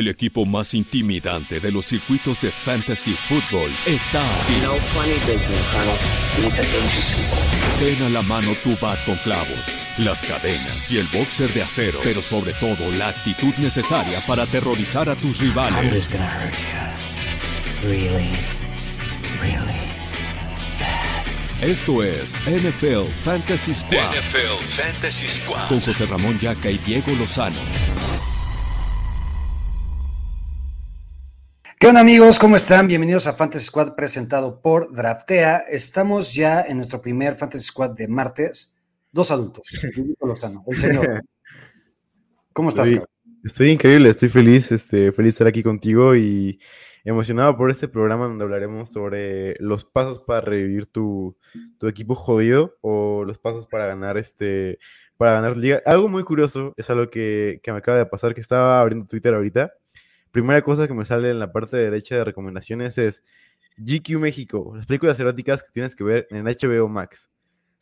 El equipo más intimidante de los circuitos de fantasy football está aquí. No funny business. Ten a la mano tu bat con clavos, las cadenas y el boxer de acero, pero sobre todo la actitud necesaria para aterrorizar a tus I'm rivales. just gonna hurt you. Really, really. Esto es NFL Fantasy Squad NFL Fantasy Squad. con José Ramón Yaca y Diego Lozano. ¿Qué onda amigos? ¿Cómo están? Bienvenidos a Fantasy Squad presentado por Draftea. Estamos ya en nuestro primer Fantasy Squad de martes. Dos adultos. El señor. ¿Cómo estás? Estoy, estoy increíble, estoy feliz, este, feliz de estar aquí contigo y emocionado por este programa donde hablaremos sobre los pasos para revivir tu, tu equipo jodido o los pasos para ganar este para ganar liga. Algo muy curioso es algo que, que me acaba de pasar, que estaba abriendo Twitter ahorita. Primera cosa que me sale en la parte derecha de recomendaciones es GQ México, las películas eróticas que tienes que ver en HBO Max.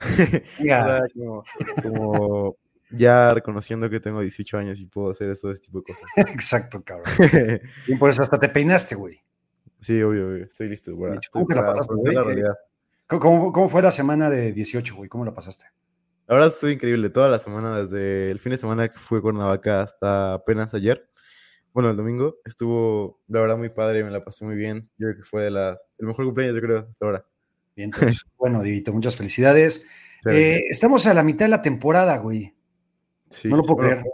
Venga. O sea, como, como ya reconociendo que tengo 18 años y puedo hacer todo este tipo de cosas. Exacto, cabrón. Y por eso hasta te peinaste, güey. sí, obvio, obvio, estoy listo. Dicho, ¿cómo estoy la pasaste, güey? ¿Cómo- ¿Cómo, cómo fue la semana de 18, güey? ¿Cómo la pasaste? Verdad estuvo increíble toda la semana, desde el fin de semana que fue Cuernavaca hasta apenas ayer. Bueno, el domingo estuvo, la verdad, muy padre, me la pasé muy bien. Yo creo que fue de las, el mejor cumpleaños, yo creo, hasta ahora. Bien, entonces, bueno, Divito, muchas felicidades. Eh, estamos a la mitad de la temporada, güey. sí, No lo puedo bueno, creer.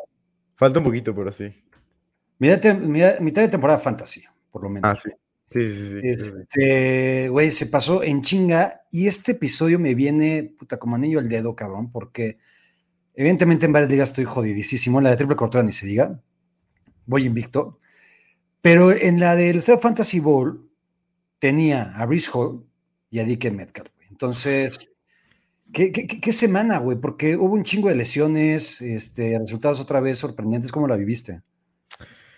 Falta un poquito, pero sí. Mitad de, mitad- mitad de temporada fantasy, por lo menos. Ah, sí. Sí, sí, sí. Este, güey, se pasó en chinga y este episodio me viene, puta, como anillo al dedo, cabrón, porque evidentemente en varias ligas estoy jodidísimo, en la de triple cortada ni se diga, voy invicto, pero en la del Estadio Fantasy Bowl tenía a Brice Hall y a DK Metcalf. Entonces, ¿qué, qué, qué- qué semana, güey? Porque hubo un chingo de lesiones, este, resultados otra vez sorprendentes, ¿cómo la viviste?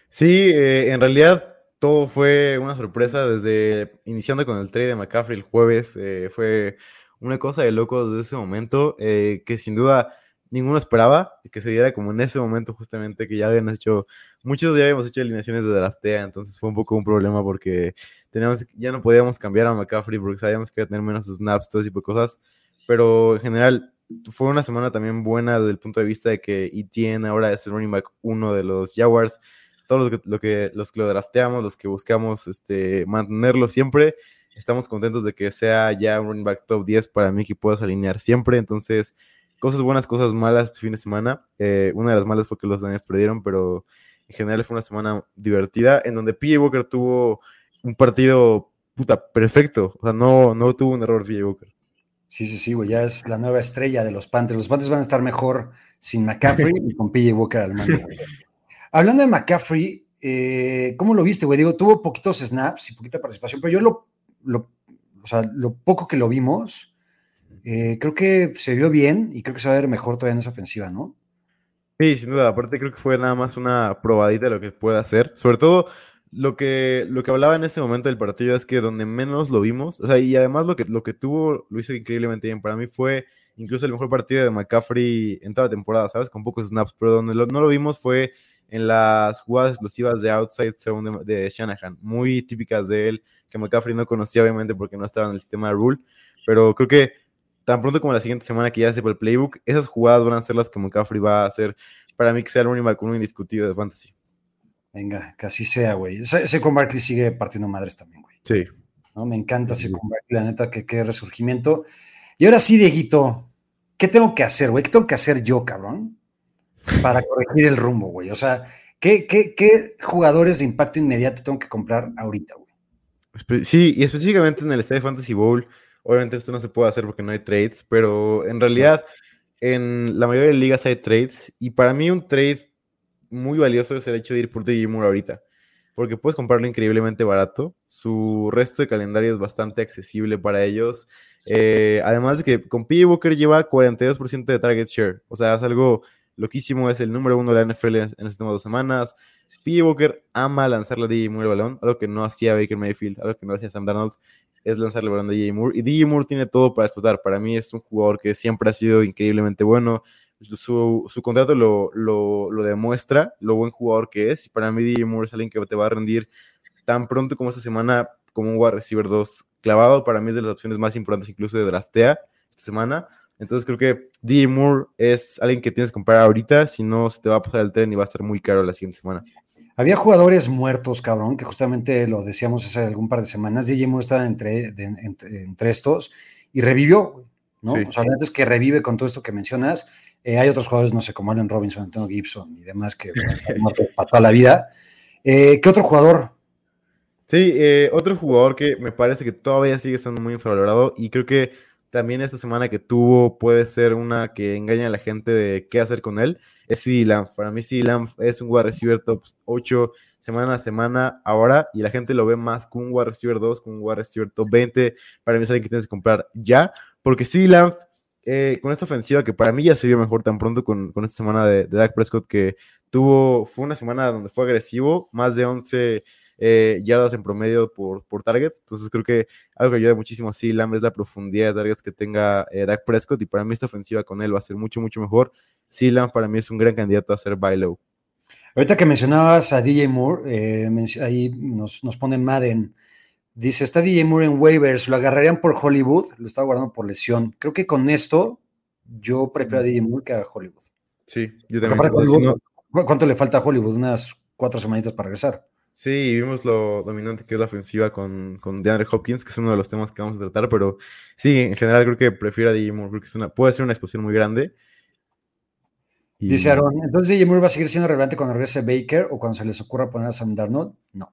Sí, eh, en realidad todo fue una sorpresa desde iniciando con el trade de McCaffrey el jueves. eh, fue una cosa de loco desde ese momento eh, que sin duda ninguno esperaba que se diera como en ese momento justamente que ya habían hecho, muchos ya habíamos hecho alineaciones de draftea, entonces fue un poco un problema porque teníamos, ya no podíamos cambiar a McCaffrey porque sabíamos que iba a tener menos snaps, todo ese tipo de cosas, pero en general fue una semana también buena desde el punto de vista de que Etienne ahora es el running back uno de los Jaguars todos los que, lo que, los que lo drafteamos, los que buscamos este, mantenerlo siempre, estamos contentos de que sea ya un running back top 10 para mí que puedas alinear siempre. Entonces, cosas buenas, cosas malas este fin de semana. Eh, una de las malas fue que los Daniels perdieron, pero en general fue una semana divertida en donde PJ Walker tuvo un partido puta perfecto. O sea, no, no tuvo un error PJ Walker. Sí, sí, sí, güey, ya es la nueva estrella de los Panthers. Los Panthers van a estar mejor sin McCaffrey y con PJ Walker al mando. Hablando de McCaffrey, eh, ¿cómo lo viste, güey? Digo, tuvo poquitos snaps y poquita participación, pero yo lo, lo, o sea, lo poco que lo vimos, eh, creo que se vio bien y creo que se va a ver mejor todavía en esa ofensiva, ¿no? Sí, sin duda. Aparte creo que fue nada más una probadita de lo que puede hacer. Sobre todo lo que, lo que hablaba en ese momento del partido es que donde menos lo vimos, o sea, y además lo que, lo que tuvo lo hizo increíblemente bien. Para mí fue incluso el mejor partido de McCaffrey en toda la temporada, ¿sabes? Con pocos snaps, pero donde no lo vimos fue en las jugadas explosivas de outside zone de, de Shanahan, muy típicas de él, que McCaffrey no conocía obviamente porque no estaba en el sistema de rule, pero creo que tan pronto como la siguiente semana que ya sepa el playbook, esas jugadas van a ser las que McCaffrey va a hacer para mí que sea el running back uno indiscutido de fantasy. Venga, que así sea, güey. Saquon Barkley sigue partiendo madres también, güey. Sí. ¿no? Me encanta Saquon Barkley, la neta, que qué resurgimiento. Y ahora sí, Dieguito, ¿qué tengo que hacer, güey? ¿Qué tengo que hacer yo, cabrón? Para corregir el rumbo, güey. O sea, ¿qué, qué, qué jugadores de impacto inmediato tengo que comprar ahorita, güey? Sí, y específicamente en el Estadio Fantasy Bowl, obviamente esto no se puede hacer porque no hay trades, pero en realidad en la mayoría de ligas hay trades y para mí un trade muy valioso es el hecho de ir por DJ Moore ahorita, porque puedes comprarlo increíblemente barato, su resto de calendario es bastante accesible para ellos, eh, además de que con PJ Walker lleva 42% de target share, o sea, es algo loquísimo, es el número uno de la NFL en, en las últimas dos semanas, PJ Walker ama lanzarle a DJ Moore el balón, algo que no hacía Baker Mayfield, algo que no hacía Sam Darnold, es lanzarle balón a DJ Moore. Y DJ Moore tiene todo para explotar. Para mí es un jugador que siempre ha sido increíblemente bueno. su, su contrato lo, lo, lo, demuestra, lo buen jugador que es. Y para mí, DJ Moore es alguien que te va a rendir tan pronto como esta semana como un wide receiver 2 clavado. Para mí es de las opciones más importantes, incluso de draftea esta semana. Entonces creo que DJ Moore es alguien que tienes que comprar ahorita, si no se te va a pasar el tren y va a estar muy caro la siguiente semana. Había jugadores muertos, cabrón, que justamente lo decíamos hace algún par de semanas. DJ Moore estaba entre, entre, estos y revivió, ¿no? O sea, antes que revive con todo esto que mencionas. Eh, hay otros jugadores, no sé, como Allen Robinson, Antonio Gibson y demás, que están muertos para toda la vida. Eh, ¿Qué otro jugador? Sí, eh, otro jugador que me parece que todavía sigue estando muy infravalorado y creo que también esta semana que tuvo puede ser una que engaña a la gente de qué hacer con él. Es CD Lamb. Para mí CD Lamb es un wide receiver top 8 semana a semana ahora y la gente lo ve más con un wide receiver 2, con un wide receiver top 20. Para mí es alguien que tienes que comprar ya, porque CD Lamb eh, con esta ofensiva que para mí ya se vio mejor tan pronto con, con esta semana de, de Dak Prescott que tuvo, fue una semana donde fue agresivo, más de 11 eh, yardas en promedio por, por target. Entonces creo que algo que ayuda muchísimo a Lamb es la profundidad de targets que tenga eh, Dak Prescott y para mí esta ofensiva con él va a ser mucho, mucho mejor. Lamb para mí es un gran candidato a ser buy low. Ahorita que mencionabas a DJ Moore, eh, ahí nos, nos pone Madden. Dice, está DJ Moore en waivers, lo agarrarían por Hollywood, lo estaba guardando por lesión. Creo que con esto yo prefiero a DJ Moore que a Hollywood. Sí, yo también. ¿Cuánto le falta a Hollywood? Unas cuatro semanitas para regresar. Sí, vimos lo dominante que es la ofensiva con, con DeAndre Hopkins, que es uno de los temas que vamos a tratar, pero sí, en general creo que prefiero a DJ Moore, porque es una, puede ser una exposición muy grande. Dice Aaron, entonces DJ Moore va a seguir siendo relevante cuando regrese Baker o cuando se les ocurra poner a Sam Darnold? No.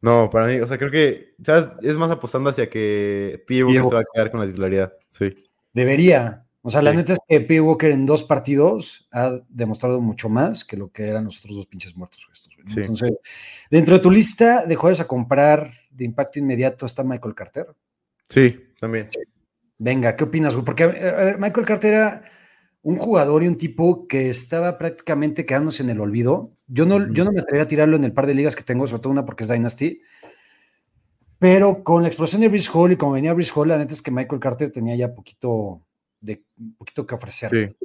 No, para mí, o sea, creo que, ¿sabes? Es más apostando hacia que P. se va a quedar con la titularidad, sí. Debería, o sea, la neta es que P. Walker en dos partidos ha demostrado mucho más que lo que eran los otros dos pinches muertos. Estos, Entonces, dentro de tu lista de jugadores a comprar de impacto inmediato está Michael Carter. Sí, también. Venga, ¿qué opinas, Porque Michael Carter era un jugador y un tipo que estaba prácticamente quedándose en el olvido. Yo no, yo no me atrevería a tirarlo en el par de ligas que tengo, sobre todo una porque es Dynasty. Pero con la explosión de Brice Hall y como venía Brice Hall, la neta es que Michael Carter tenía ya poquito de un poquito que ofrecer.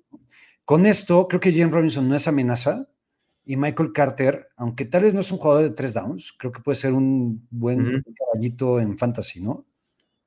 Con esto, creo que James Robinson no es amenaza y Michael Carter, aunque tal vez no es un jugador de tres downs, creo que puede ser un buen caballito en fantasy, ¿no?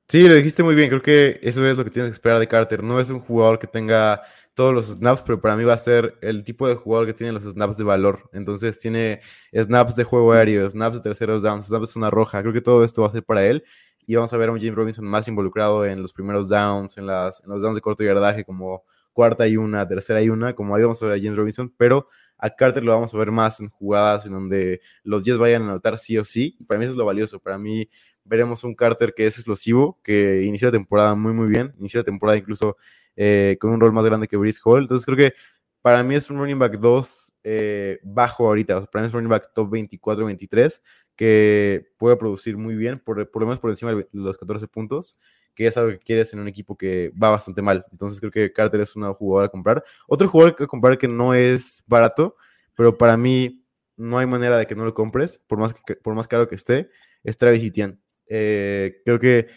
Sí, lo dijiste muy bien. Creo que eso es lo que tienes que esperar de Carter. No es un jugador que tenga todos los snaps, pero para mí va a ser el tipo de jugador que tiene los snaps de valor. Entonces tiene snaps de juego aéreo, snaps de terceros downs, snaps de zona roja. Creo que todo esto va a ser para él y vamos a ver a un James Robinson más involucrado en los primeros downs, en, las, en los downs de corto yardaje, como cuarta y una, tercera y una, como ahí vamos a ver a James Robinson, pero a Carter lo vamos a ver más en jugadas en donde los 10 vayan a anotar sí o sí, para mí eso es lo valioso, para mí veremos un Carter que es explosivo, que inició la temporada muy muy bien, inició la temporada incluso eh, con un rol más grande que Brice Hall, entonces creo que para mí es un running back 2 eh, bajo ahorita, para mí es un running back top 24-23, que puede producir muy bien, por, por lo menos por encima de los 14 puntos, que es algo que quieres en un equipo que va bastante mal. Entonces creo que Carter es una jugadora a comprar. Otro jugador que comprar que no es barato, pero para mí no hay manera de que no lo compres, por más, por más caro que esté, es Travis Etienne. Eh, creo que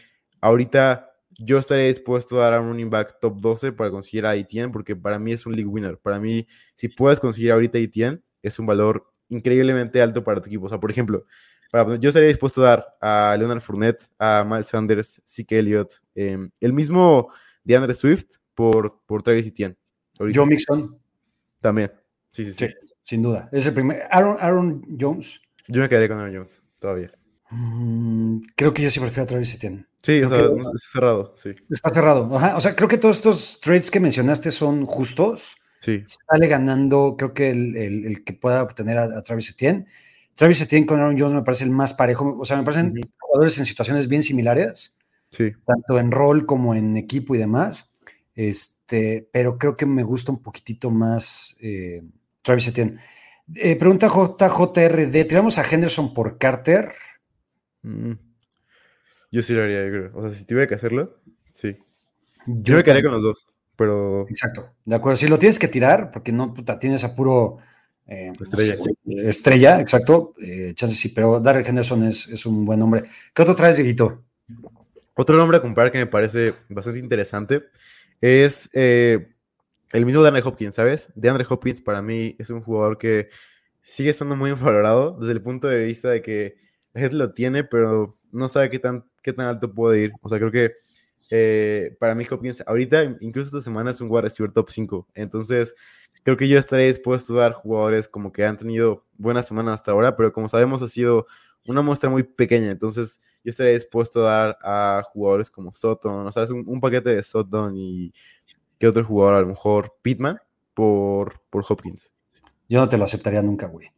ahorita yo estaría dispuesto a dar un running back top 12 para conseguir a Etienne, porque para mí es un league winner. Para mí, si puedes conseguir ahorita a Etienne, es un valor increíblemente alto para tu equipo. O sea, por ejemplo, yo estaría dispuesto a dar a Leonard Fournette, a Miles Sanders, Zeke Elliott, em, el mismo DeAndre Swift por, por Travis Etienne. Joe Mixon. También. Sí, sí, sí, sin duda. Es el primer. Aaron, Aaron Jones. Yo me quedaría con Aaron Jones, todavía. Mm, creo que yo sí prefiero a Travis Etienne. Sí, o sea, está cerrado, sí. Está cerrado. O sea, creo que todos estos trades que mencionaste son justos. Sí. Sale ganando, creo que el, que pueda obtener a, Travis Etienne. Travis Etienne con Aaron Jones me parece el más parejo. O sea, me parecen jugadores en situaciones bien similares. Sí. Tanto en rol como en equipo y demás. Este, pero creo que me gusta un poquitito más eh, Travis Etienne. Eh, pregunta JJRD, ¿tiramos a Henderson por Carter? Mm. Yo sí lo haría, yo creo. O sea, si tuviera que hacerlo, sí. Yo, me quedaría con los dos pero... Exacto, de acuerdo. Si lo tienes que tirar, porque no, puta, tienes a puro... Eh, estrella. estrella, exacto. Eh, sí, pero Darrell Henderson es, un buen nombre. ¿Qué otro traes, Dieguito? Otro nombre a comprar que me parece bastante interesante es eh, el mismo de Andre Hopkins, ¿sabes? De Andre Hopkins para mí es un jugador que sigue estando muy infravalorado desde el punto de vista de que la gente lo tiene, pero no sabe qué tan, qué tan alto puede ir. O sea, creo que eh, para mí Hopkins ahorita, incluso esta semana, es un wide receiver top 5. Entonces, creo que yo estaré dispuesto a dar jugadores como que han tenido buenas semanas hasta ahora, pero como sabemos ha sido una muestra muy pequeña. Entonces, yo estaré dispuesto a dar a jugadores como Sutton, o sea, es un, paquete de Sutton y que otro jugador, a lo mejor Pittman, por, por Hopkins. Yo no te lo aceptaría nunca, güey.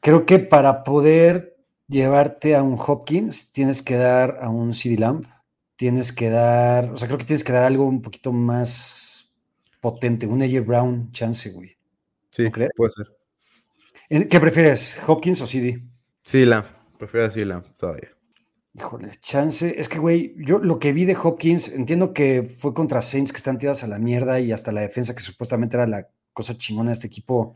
Creo que para poder llevarte a un Hopkins, tienes que dar a un CD Lamp, tienes que dar, o sea, creo que tienes que dar algo un poquito más potente, un AJ Brown chance, güey. Sí, puede ser. ¿Qué prefieres, Hopkins o CD? CD Lamp, prefiero CD Lamp todavía. Híjole, chance. Es que, güey, yo lo que vi de Hopkins, entiendo que fue contra Saints que están tirados a la mierda y hasta la defensa, que supuestamente era la cosa chingona de este equipo,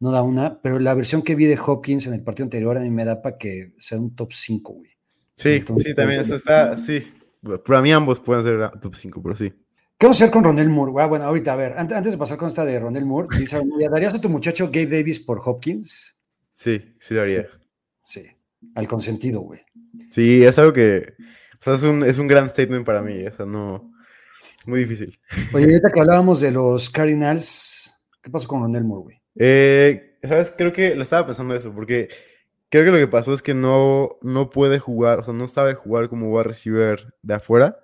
no da una, pero la versión que vi de Hopkins en el partido anterior a mí me da para que sea un top 5, güey. Sí, sí, también eso está, sí. Para mí ambos pueden ser top 5, pero sí. ¿Qué vamos a hacer con Ronel Moore? Ah, bueno, ahorita, a ver, antes, de pasar con esta de Ronel Moore, dice, ¿darías a tu muchacho Gabe Davis por Hopkins? Sí, sí lo haría. Sí, al consentido, güey. Sí, es algo que, o sea, es un, es un gran statement para mí, o sea, no, es muy difícil. Oye, ahorita que hablábamos de los Cardinals, ¿Qué pasó con Ronel Moore, güey? Eh, ¿Sabes? Creo que lo estaba pensando eso, porque creo que lo que pasó es que no, no puede jugar, o sea, no sabe jugar como wide receiver de afuera.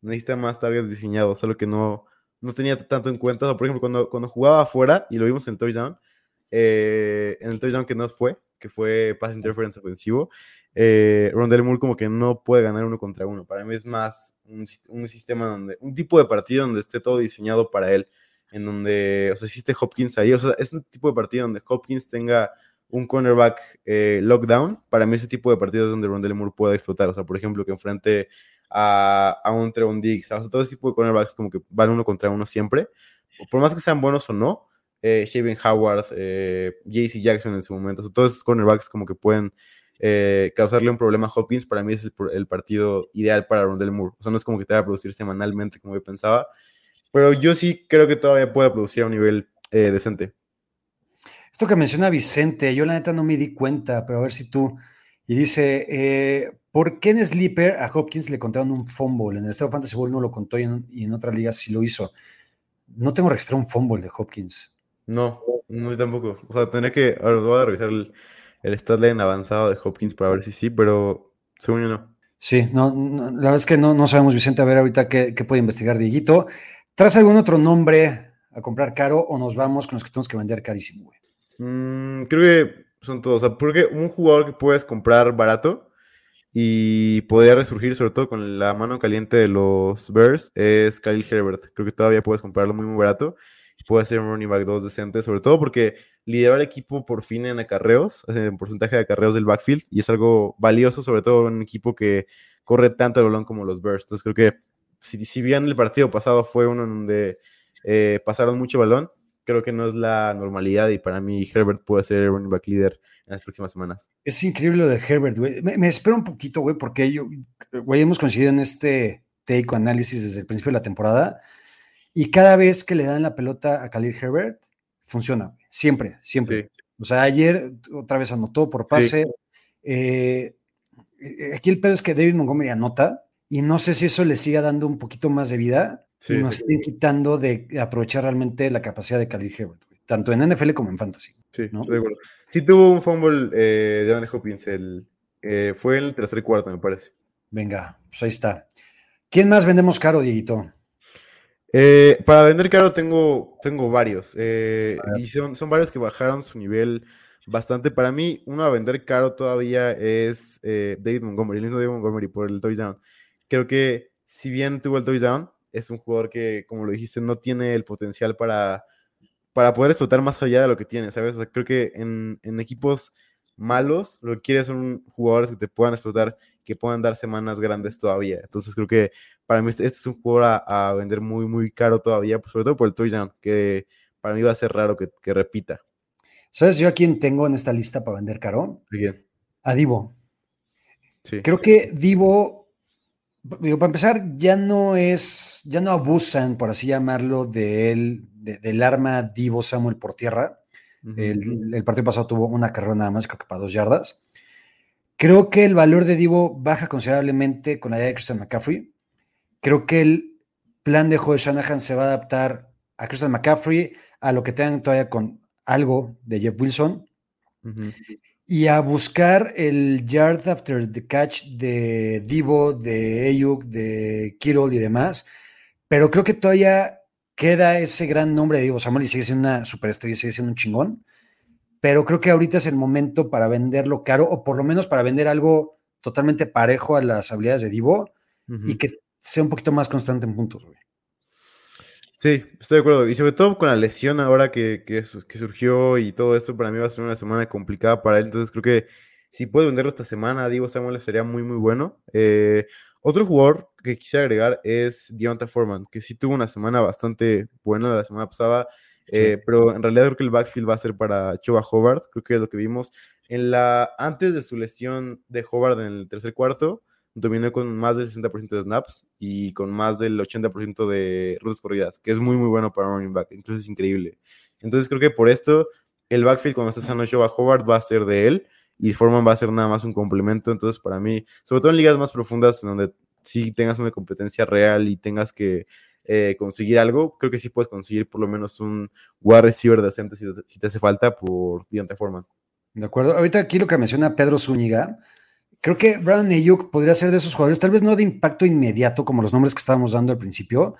Necesita más targets diseñados, solo que no, no tenía tanto en cuenta. O por ejemplo, cuando, cuando jugaba afuera, y lo vimos en touchdown, eh, en el touchdown que no fue, que fue pass interference ofensivo, eh, Rondell Moore como que no puede ganar uno contra uno. Para mí es más un, un, sistema donde, un tipo de partido donde esté todo diseñado para él en donde, o sea, existe Hopkins ahí, o sea, es un tipo de partido donde Hopkins tenga un cornerback eh, lockdown, para mí ese tipo de partidos es donde Rondell Moore puede explotar, o sea, por ejemplo, que enfrente a, a un Trevon Diggs, o sea, todo ese tipo de cornerbacks como que van uno contra uno siempre, por más que sean buenos o no, eh, Shaven Howard, eh, JC Jackson en su momento, o sea, todos esos cornerbacks como que pueden eh, causarle un problema a Hopkins, para mí es el, el, partido ideal para Rondell Moore, o sea, no es como que te va a producir semanalmente como yo pensaba, pero yo sí creo que todavía puede producir a un nivel eh, decente. Esto que menciona Vicente, yo la neta no me di cuenta, pero a ver si tú. Y dice, eh, ¿por qué en Sleeper a Hopkins le contaron un fumble? En el Estado Fantasy Bowl no lo contó y en, otra liga sí lo hizo. No tengo registrado un fumble de Hopkins. No, no tampoco. O sea, tendré que, ahora voy a revisar el, el avanzado de Hopkins para ver si sí, pero según yo no. Sí, no, la verdad es que no, no sabemos, Vicente, a ver ahorita qué, qué puede investigar Dieguito. ¿Traes algún otro nombre a comprar caro o nos vamos con los que tenemos que vender carísimo, güey? Mm, creo que son todos. O sea, porque un jugador que puedes comprar barato y podría resurgir, sobre todo con la mano caliente de los Bears, es Kyle Herbert. Creo que todavía puedes comprarlo muy, muy barato. Puede ser un running back 2 decente, sobre todo porque lideró el equipo por fin en acarreos, en porcentaje de acarreos del backfield, y es algo valioso, sobre todo en un equipo que corre tanto el balón como los Bears. Entonces creo que si, bien el partido pasado fue uno en donde eh, pasaron mucho balón, creo que no es la normalidad y para mí Herbert puede ser el running back líder en las próximas semanas. Es increíble lo de Herbert, güey. Me, espero un poquito, güey, porque yo, güey, hemos coincidido en este take análisis desde el principio de la temporada y cada vez que le dan la pelota a Khalil Herbert, funciona, siempre, siempre. O sea, ayer otra vez anotó por pase. Eh, eh, aquí el pedo es que David Montgomery anota, y no sé si eso le siga dando un poquito más de vida y nos estén quitando de aprovechar realmente la capacidad de Khalil Herbert, tanto en NFL como en Fantasy. Sí, ¿no? de acuerdo. Sí tuvo un fumble eh, de Andrew Hopkins, el, eh, fue el tercer cuarto, me parece. Venga, pues ahí está. ¿Quién más vendemos caro, Dieguito? Eh, para vender caro tengo, tengo varios. y son, son varios que bajaron su nivel bastante. Para mí, uno a vender caro todavía es David Montgomery, el mismo David Montgomery por el touchdown creo que si bien tuvo el touchdown, es un jugador que, como lo dijiste, no tiene el potencial para, para poder explotar más allá de lo que tiene, ¿sabes? O sea, creo que en, equipos malos lo que quieres son jugadores que te puedan explotar, que puedan dar semanas grandes todavía. Entonces creo que para mí este, este es un jugador a, vender muy, muy caro todavía, pues, sobre todo por el touchdown, que para mí va a ser raro que, repita. ¿Sabes yo a quién tengo en esta lista para vender caro? ¿A quién? A Divo. Sí. Creo que Divo digo, para empezar, ya no es, ya no abusan, por así llamarlo, de él, de- del arma Divo Samuel por tierra. El, el partido pasado tuvo una carrera nada más, creo que para dos yardas. Creo que el valor de Divo baja considerablemente con la idea de Christian McCaffrey. Creo que el plan de de Shanahan se va a adaptar a Christian McCaffrey, a lo que tengan todavía con algo de Jeff Wilson. Y a buscar el yard after the catch de Divo, de Ayuk, de Kittle y demás. Pero creo que todavía queda ese gran nombre de Divo Samuel y sigue siendo una superestrella, sigue siendo un chingón. Pero creo que ahorita es el momento para venderlo caro o por lo menos para vender algo totalmente parejo a las habilidades de Divo y que sea un poquito más constante en puntos. güey. Sí, estoy de acuerdo. Y sobre todo con la lesión ahora que, que, su- que surgió y todo esto, para mí va a ser una semana complicada para él. Entonces creo que si puede venderlo esta semana, Diego Samuel sería muy, muy bueno. Eh, otro jugador que quisiera agregar es Deonta Foreman, que sí tuvo una semana bastante buena la semana pasada. eh, pero en realidad creo que el backfield va a ser para Choba Hobart. Creo que es lo que vimos en la antes de su lesión de Hobart en el tercer cuarto dominó con más del 60% de snaps y con más del 80% de rutas corridas, que es muy, muy bueno para running back. Incluso es increíble. Entonces creo que por esto el backfield cuando está sano Shoba Hobart va a ser de él y Foreman va a ser nada más un complemento. Entonces para mí, sobre todo en ligas más profundas en donde sí tengas una competencia real y tengas que eh, conseguir algo, creo que sí puedes conseguir por lo menos un wide receiver decente si te, si te hace falta por Deontay Foreman. De acuerdo. Ahorita aquí lo que menciona Pedro Zúñiga, creo que Brandon Ayuk podría ser de esos jugadores, tal vez no de impacto inmediato como los nombres que estábamos dando al principio,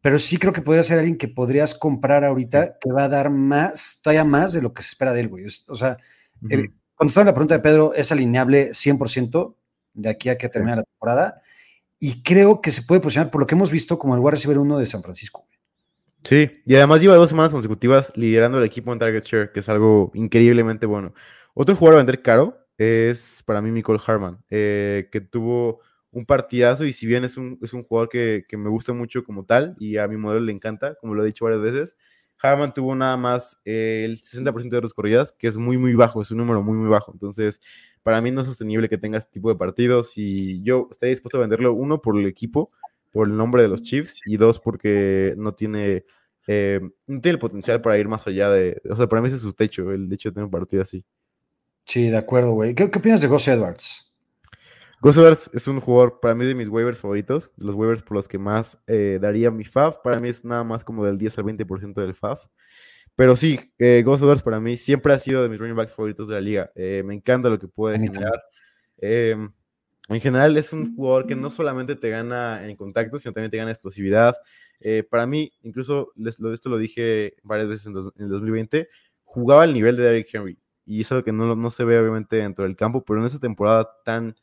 pero sí creo que podría ser alguien que podrías comprar ahorita que va a dar más, todavía más de lo que se espera de él, güey. O sea, Ujú. el- contestando la pregunta de Pedro, es alineable 100% de aquí a que termine la temporada y creo que se puede posicionar por lo que hemos visto como el wide receiver 1 de San Francisco. güey. Sí, y además lleva dos semanas consecutivas liderando el equipo en target share, que es algo increíblemente bueno. Otro jugador a vender caro es para mí Nicole Harman, eh, que tuvo un partidazo y si bien es un, es un jugador que, que me gusta mucho como tal y a mi modelo le encanta, como lo he dicho varias veces, Harman tuvo nada más eh, el 60% de las corridas, que es muy, muy bajo, es un número muy, muy bajo. Entonces, para mí no es sostenible que tenga este tipo de partidos y yo estaría dispuesto a venderlo, uno, por el equipo, por el nombre de los Chiefs y dos, porque no tiene, eh, no tiene el potencial para ir más allá de, o sea, para mí ese es su techo, el hecho de tener un partido así. Sí, de acuerdo, güey. ¿Qué, qué opinas de Gus Edwards? Gus Edwards es un jugador para mí de mis waivers favoritos, de los waivers por los que más eh, daría mi FAF. Para mí es nada más como del 10 al 20% del FAF. Pero sí, eh, Gus Edwards para mí siempre ha sido de mis running backs favoritos de la liga. Eh, me encanta lo que puede generar. Eh, en general es un jugador que no solamente te gana en contacto, sino también te gana explosividad. Eh, para mí, incluso les- esto lo dije varias veces en, dos- en el 2020, jugaba al nivel de Derrick Henry. Y es algo que no, no se ve obviamente dentro del campo, pero en esa temporada tan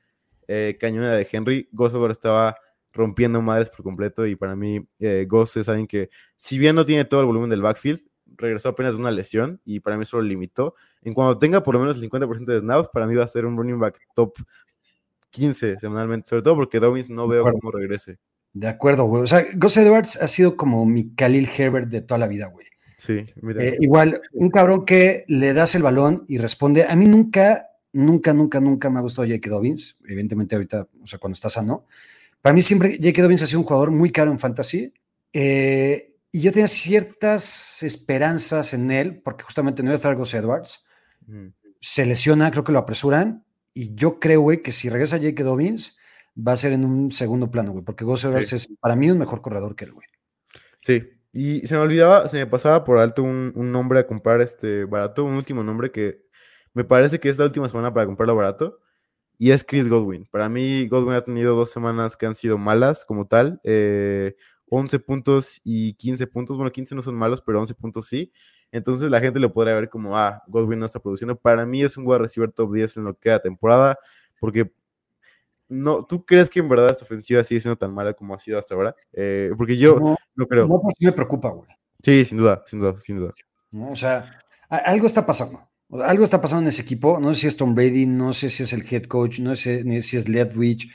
eh, cañona de Henry, Edwards estaba rompiendo madres por completo y para mí eh, Gus es alguien que, si bien no tiene todo el volumen del backfield, regresó apenas de una lesión y para mí eso lo limitó. En cuanto tenga por lo menos el 50% de snaps, para mí va a ser un running back top 15 semanalmente, sobre todo porque Dobbins no veo cómo regrese. De acuerdo, güey. O sea, Gus Edwards ha sido como mi Khalil Herbert de toda la vida, güey. Sí, mira. Eh, igual, un cabrón que le das el balón y responde. A mí nunca, nunca, nunca, nunca me ha gustado J.K. Dobbins. Evidentemente, ahorita, o sea, cuando está sano. Para mí siempre J.K. Dobbins ha sido un jugador muy caro en fantasy. Eh, y yo tenía ciertas esperanzas en él, porque justamente no iba a estar Gus Edwards. Se lesiona, creo que lo apresuran. Y yo creo, güey, que si regresa J.K. Dobbins, va a ser en un segundo plano, güey, porque Gus Edwards Sí. es para mí un mejor corredor que él, güey. Sí, y se me olvidaba, se me pasaba por alto un, un nombre a comprar este barato, un último nombre que me parece que es la última semana para comprarlo barato, y es Chris Godwin. Para mí, Godwin ha tenido dos semanas que han sido malas como tal, eh, 11 puntos y 15 puntos, bueno, 15 no son malos, pero 11 puntos sí. Entonces la gente lo podría ver como, ah, Godwin no está produciendo. Para mí es un wide receiver top 10 en lo que queda temporada, porque no, ¿tú crees que en verdad esta ofensiva sigue siendo tan mala como ha sido hasta ahora? Eh, porque yo No, no creo. no, pues sí me preocupa, güey. Sí, sin duda, sin duda, sin duda. ¿no? O sea, algo está pasando. Algo está pasando en ese equipo. No sé si es Tom Brady, no sé si es el head coach, no sé ni si es Ledwich.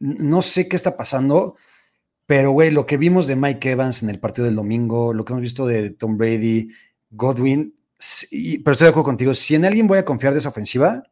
N- No sé qué está pasando, pero güey, lo que vimos de Mike Evans en el partido del domingo, lo que hemos visto de Tom Brady, Godwin, sí, pero estoy de acuerdo contigo. Si en alguien voy a confiar de esa ofensiva,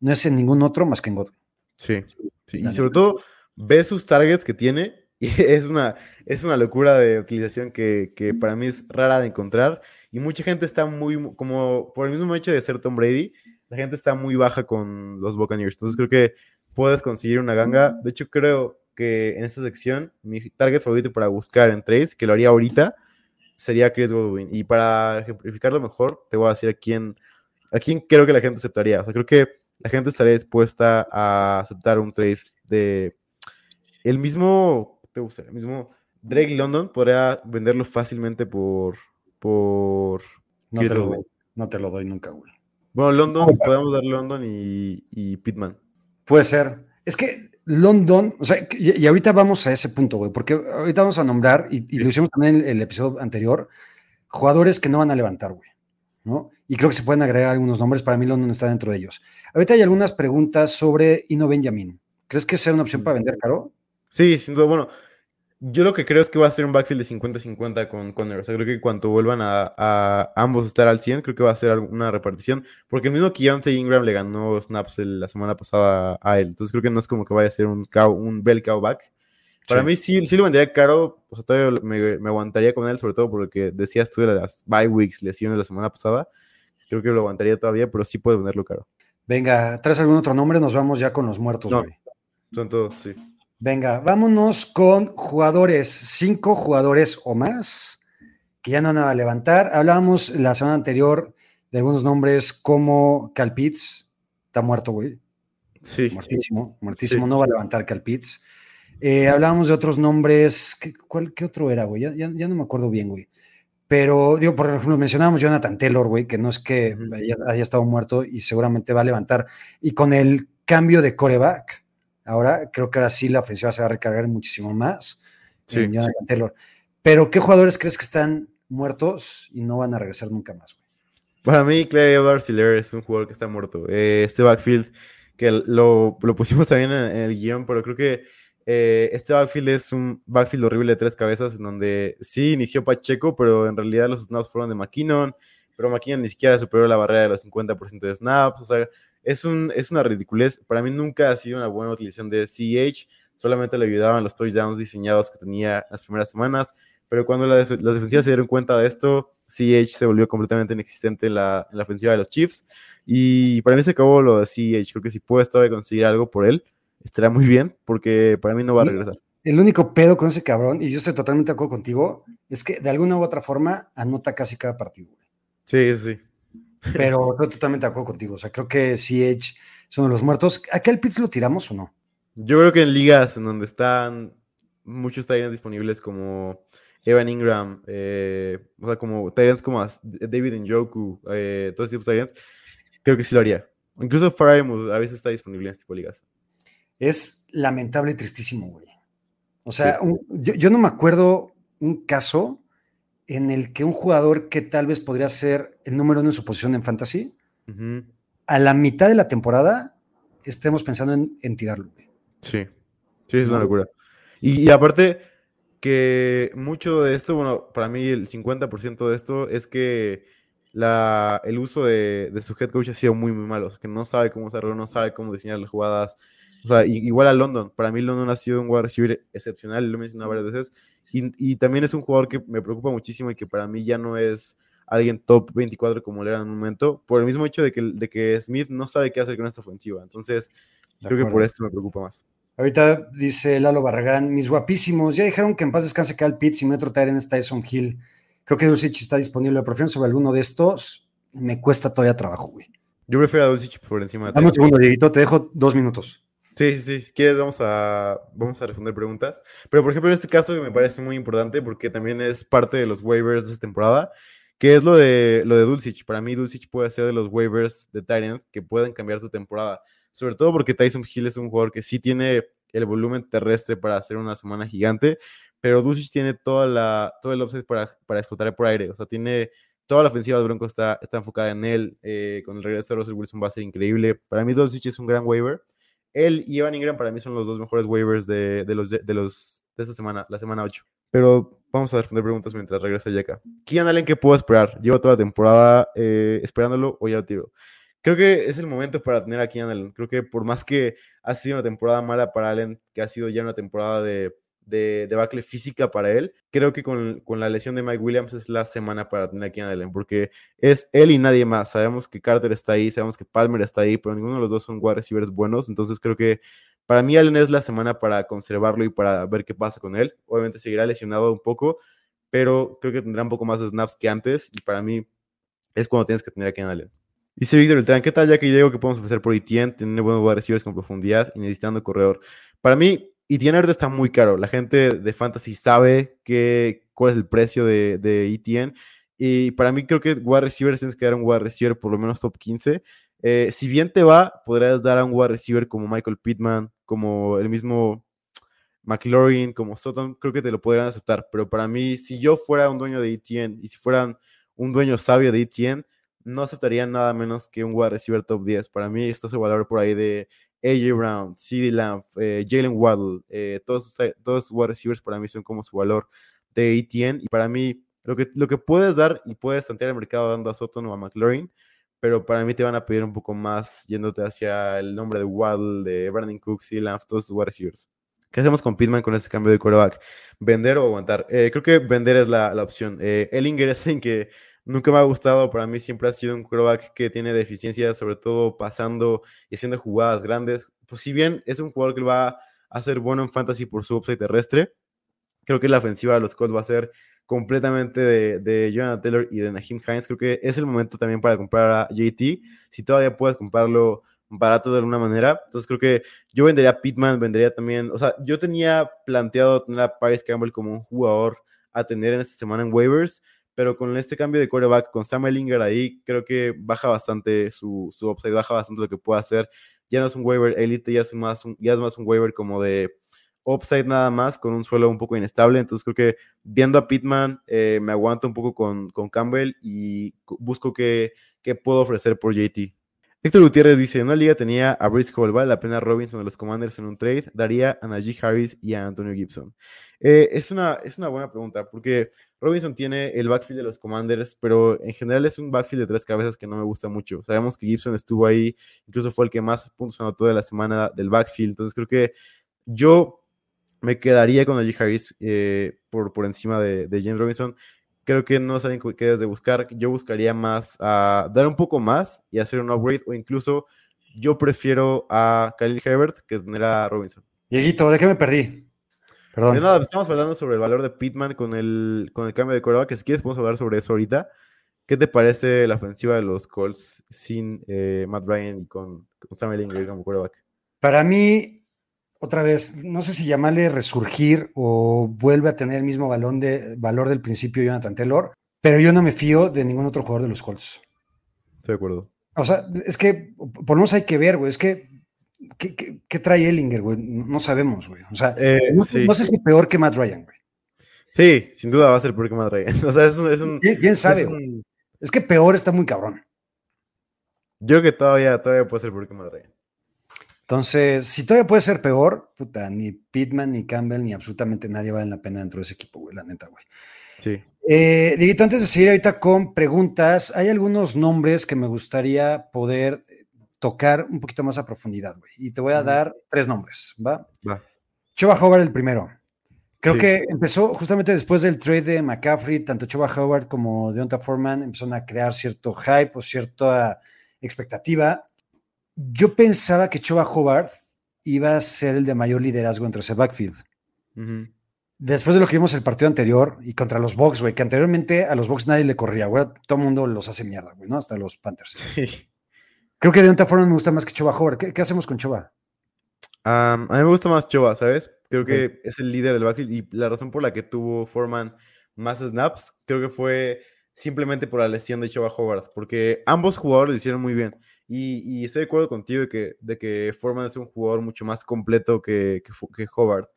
no es en ningún otro más que en Godwin. Sí, sí. Y sobre todo ves sus targets que tiene y es una, es una locura de utilización que, que para mí es rara de encontrar. Y mucha gente está muy, como por el mismo hecho de ser Tom Brady, la gente está muy baja con los Buccaneers. Entonces creo que puedes conseguir una ganga. De hecho, creo que en esta sección, mi target favorito para buscar en trades, que lo haría ahorita, sería Chris Godwin. Y para ejemplificarlo mejor, te voy a decir a quién, a quién creo que la gente aceptaría. O sea, creo que la gente estaría dispuesta a aceptar un trade de el mismo, te gusta, el mismo Drake London podría venderlo fácilmente por por no te, lo doy, no te lo doy nunca, güey. Bueno, London, podemos dar London y, y Pittman. Puede ser. Es que London, o sea, y, ahorita vamos a ese punto, güey, porque ahorita vamos a nombrar, y, y lo hicimos también en el, episodio anterior, jugadores que no van a levantar, güey, ¿no? Y creo que se pueden agregar algunos nombres, para mí London está dentro de ellos. Ahorita hay algunas preguntas sobre Ino Benjamin. ¿Crees que sea una opción para vender, Caro? Sí, sin duda. Bueno, yo lo que creo es que va a ser un backfield de 50-50 con Conner. O sea, creo que cuando vuelvan a, ambos estar al 100, creo que va a ser una repartición. Porque el mismo Keontae Ingram le ganó snaps la semana pasada a él. Entonces creo que no es como que vaya a ser un, cow, un bell cow back. Para mí sí, sí lo vendería caro. O sea, todavía me, me, aguantaría con él, sobre todo porque decías tú de las bye weeks, lesiones la semana pasada. Creo que lo aguantaría todavía, pero sí puede venderlo caro. Venga, ¿traes algún otro nombre? Nos vamos ya con los muertos, no, Son todos, sí. Venga, vámonos con jugadores, cinco jugadores o más que ya no van a levantar. Hablábamos la semana anterior de algunos nombres como Calpitz, está muerto, güey. Sí. Muertísimo, muertísimo, no va a levantar Calpitz. Eh, hablábamos de otros nombres, ¿qué, cuál, ¿qué otro era, güey? Ya, no me acuerdo bien, güey. Pero, digo, por ejemplo, mencionábamos Jonathan Taylor, güey, que no es que haya, haya, estado muerto y seguramente va a levantar. Y con el cambio de coreback, Ahora creo que ahora sí la ofensiva se va a recargar muchísimo más. Sí, Pero ¿qué jugadores crees que están muertos y no van a regresar nunca más? Para mí, Clay Edwards es un jugador que está muerto. Eh, este backfield, que lo, pusimos también en, el guion, pero creo que eh, este backfield es un backfield horrible de tres cabezas, en donde sí inició Pacheco, pero en realidad los snaps fueron de McKinnon, pero McKinnon ni siquiera superó la barrera de los 50% de snaps. O sea, es, un, es una ridiculez. Para mí nunca ha sido una buena utilización de CH. Solamente le ayudaban los touchdowns diseñados que tenía las primeras semanas. Pero cuando las defensivas se dieron cuenta de esto, CH se volvió completamente inexistente en la, en la, ofensiva de los Chiefs. Y para mí se acabó lo de CH. Creo que si puedes todavía conseguir algo por él, estará muy bien, porque para mí no va a regresar. El único pedo con ese cabrón, y yo estoy totalmente de acuerdo contigo, es que de alguna u otra forma anota casi cada partido. Sí, sí. Pero estoy totalmente de acuerdo contigo. O sea, creo que si Edge son los muertos. ¿A qué Pitts lo tiramos o no? Yo creo que en ligas en donde están muchos Titans disponibles como Evan Ingram, eh, o sea, como Titans como David Njoku, eh, todos estos tipos de Titans, creo que sí lo haría. Incluso Farimouth a veces está disponible en este tipo de ligas. Es lamentable y tristísimo, güey. O sea, yo, yo, no me acuerdo un caso en el que un jugador que tal vez podría ser el número uno en su posición en fantasy, a la mitad de la temporada estemos pensando en, tirarlo. Sí, sí, es una locura. Y, aparte que mucho de esto, bueno, para mí el 50% de esto es que la, el uso de, su head coach ha sido muy, muy malo. O sea, que no sabe cómo usarlo, no sabe cómo diseñar las jugadas. O sea, igual a London. Para mí London ha sido un wide receiver excepcional, lo he mencionado varias veces. Y, también es un jugador que me preocupa muchísimo y que para mí ya no es alguien top 24 como le era en un momento, por el mismo hecho de que, de que Smith no sabe qué hacer con esta ofensiva. Entonces, creo que por esto me preocupa más. Ahorita dice Lalo Barragán, mis guapísimos, ya dijeron que en paz descanse Cal Pitts y Metro Tyren está Tyson Hill. Creo que Dulcich está disponible. Prefiero sobre alguno de estos. Me cuesta todavía trabajo, güey. Yo prefiero a Dulcich por encima de Dame un segundo, Dieguito, te dejo dos minutos. Sí, sí, si quieres vamos a, vamos a responder preguntas. Pero por ejemplo en este caso me parece muy importante porque también es parte de los waivers de esta temporada, que es lo de, lo de Dulcich. Para mí Dulcich puede ser de los waivers de Tyrant que pueden cambiar tu temporada. Sobre todo porque Tyson Hill es un jugador que sí tiene el volumen terrestre para hacer una semana gigante, pero Dulcich tiene toda la, todo el offset para, para explotar por aire. O sea, tiene toda la ofensiva de Broncos está, está enfocada en él. Eh, con el regreso de Russell Wilson va a ser increíble. Para mí Dulcich es un gran waiver. Él y Evan Ingram para mí son los dos mejores waivers de, los, de, los, de esta semana, la semana 8. Pero vamos a responder preguntas mientras regresa Yaka. Kian Allen, ¿qué puedo esperar? Llevo toda la temporada eh, esperándolo o ya lo tiro. creo que es el momento para tener a Keenan Allen. Creo que por más que ha sido una temporada mala para Allen, que ha sido ya una temporada de, de debacle física para él, creo que con, con, la lesión de Mike Williams es la semana para tener a Keenan Allen, porque es él y nadie más. Sabemos que Carter está ahí, sabemos que Palmer está ahí, pero ninguno de los dos son wide receivers buenos, entonces creo que para mí Allen es la semana para conservarlo y para ver qué pasa con él. Obviamente seguirá lesionado un poco, pero creo que tendrá un poco más de snaps que antes y para mí es cuando tienes que tener a Keenan Allen. Dice Víctor Beltrán, ¿qué tal ya que digo que podemos ofrecer por Etienne? Tener buenos wide receivers con profundidad y necesitando corredor. Para mí, Etienne ahorita está muy caro. La gente de Fantasy sabe que, cuál es el precio de, de Etienne. Y para mí creo que wide receivers tienes que dar un wide receiver por lo menos top 15. Eh, si bien te va, podrías dar a un wide receiver como Michael Pittman, como el mismo McLaurin, como Sutton, creo que te lo podrían aceptar. Pero para mí, si yo fuera un dueño de ETN y si fueran un dueño sabio de ETN, no aceptaría nada menos que un wide receiver top 10. Para mí, esto se valor por ahí de AJ Brown, CD Lamb, eh, Jalen Waddle, eh, todos, todos wide receivers para mí son como su valor de ETN. Y para mí, lo que, lo que puedes dar y puedes tantear el mercado dando a Sutton o a McLaurin, pero para mí te van a pedir un poco más yéndote hacia el nombre de Waddle, de Brandon Cooks y Lamb, todos sus wide receivers. ¿Qué hacemos con Pitman con este cambio de quarterback? ¿Vender o aguantar? Eh, creo que vender es la, la opción. Eh, Ellinger es alguien que nunca me ha gustado. Para mí siempre ha sido un quarterback que tiene deficiencias, sobre todo pasando y haciendo jugadas grandes. Pues si bien es un jugador que va a ser bueno en fantasy por su upside terrestre, creo que la ofensiva de los Colts va a ser completamente de, de Jonathan Taylor y de Naheem Hines. Creo que es el momento también para comprar a JT. Si todavía puedes comprarlo barato de alguna manera. Entonces creo que yo vendería a Pittman, vendería también, o sea, yo tenía planteado tener a Paris Campbell como un jugador a tener en esta semana en waivers, pero con este cambio de quarterback, con Samuel Linger ahí, creo que baja bastante su, su upside, baja bastante lo que puede hacer. Ya no es un waiver elite, ya es más un, ya es más un waiver como de upside nada más, con un suelo un poco inestable. Entonces creo que viendo a Pittman, eh, me aguanto un poco con, con Campbell y busco qué, qué puedo ofrecer por JT. Héctor Gutiérrez dice, en una liga tenía a Hall, ¿vale la pena Robinson de los Commanders en un trade? Daría a Najee Harris y a Antonio Gibson. Eh, es, una, es una buena pregunta, porque Robinson tiene el backfield de los Commanders, pero en general es un backfield de tres cabezas que no me gusta mucho. Sabemos que Gibson estuvo ahí, incluso fue el que más puntos anotó de la semana del backfield, entonces creo que yo me quedaría con Najee Harris eh, por, por encima de, de James Robinson creo que no saben qué debes de buscar. Yo buscaría más a dar un poco más y hacer un upgrade, o incluso yo prefiero a Khalil Herbert que tener a Robinson. Dieguito, ¿de qué me perdí? Perdón. De nada, estamos hablando sobre el valor de Pittman con el, con el cambio de coreback, que si quieres podemos hablar sobre eso ahorita. ¿Qué te parece la ofensiva de los Colts sin eh, Matt Ryan y con, con Samuel Ingram como coreback? Para mí, otra vez, no sé si llamarle resurgir o vuelve a tener el mismo balón de, valor del principio Jonathan Taylor, pero yo no me fío de ningún otro jugador de los Colts. Estoy de acuerdo. O sea, es que por lo menos hay que ver, güey, es que ¿qué, qué, qué trae Ellinger, güey? No sabemos, güey. O sea, Eh, no, sí. no sé si peor que Matt Ryan, güey. Sí, sin duda va a ser peor que Matt Ryan. O sea, es un... Es un ¿Quién, sabe, es güey? un- Es que peor está muy cabrón. yo creo que todavía, todavía puede ser peor que Matt Ryan. Entonces, si todavía puede ser peor, puta, ni Pittman, ni Campbell, ni absolutamente nadie vale la pena dentro de ese equipo, güey, la neta, güey. Sí. Eh, Dieguito, antes de seguir ahorita con preguntas, hay algunos nombres que me gustaría poder eh, tocar un poquito más a profundidad, güey. Y te voy a Ujú. dar tres nombres, ¿va? Va. Choba Howard el primero. Creo Sí. que empezó justamente después del trade de McCaffrey, tanto Choba Howard como Deonta Foreman empezaron a crear cierto hype o cierta expectativa. Yo pensaba que Choba Howard iba a ser el de mayor liderazgo entre ese backfield. Después de lo que vimos el partido anterior y contra los Bucks, güey, que anteriormente a los Bucks nadie le corría, güey, todo el mundo los hace mierda, güey, ¿no? Hasta los Panthers. Sí. Creo que de otra forma me gusta más que Choba Howard. ¿Qué, qué hacemos con Choba? A mí me gusta más Choba, ¿sabes? Creo que es el líder del backfield y la razón por la que tuvo Foreman más snaps, creo que fue simplemente por la lesión de Choba Howard, porque ambos jugadores lo hicieron muy bien. Y, y estoy de acuerdo contigo de que, de que Foreman es un jugador mucho más completo que, que, que Howard.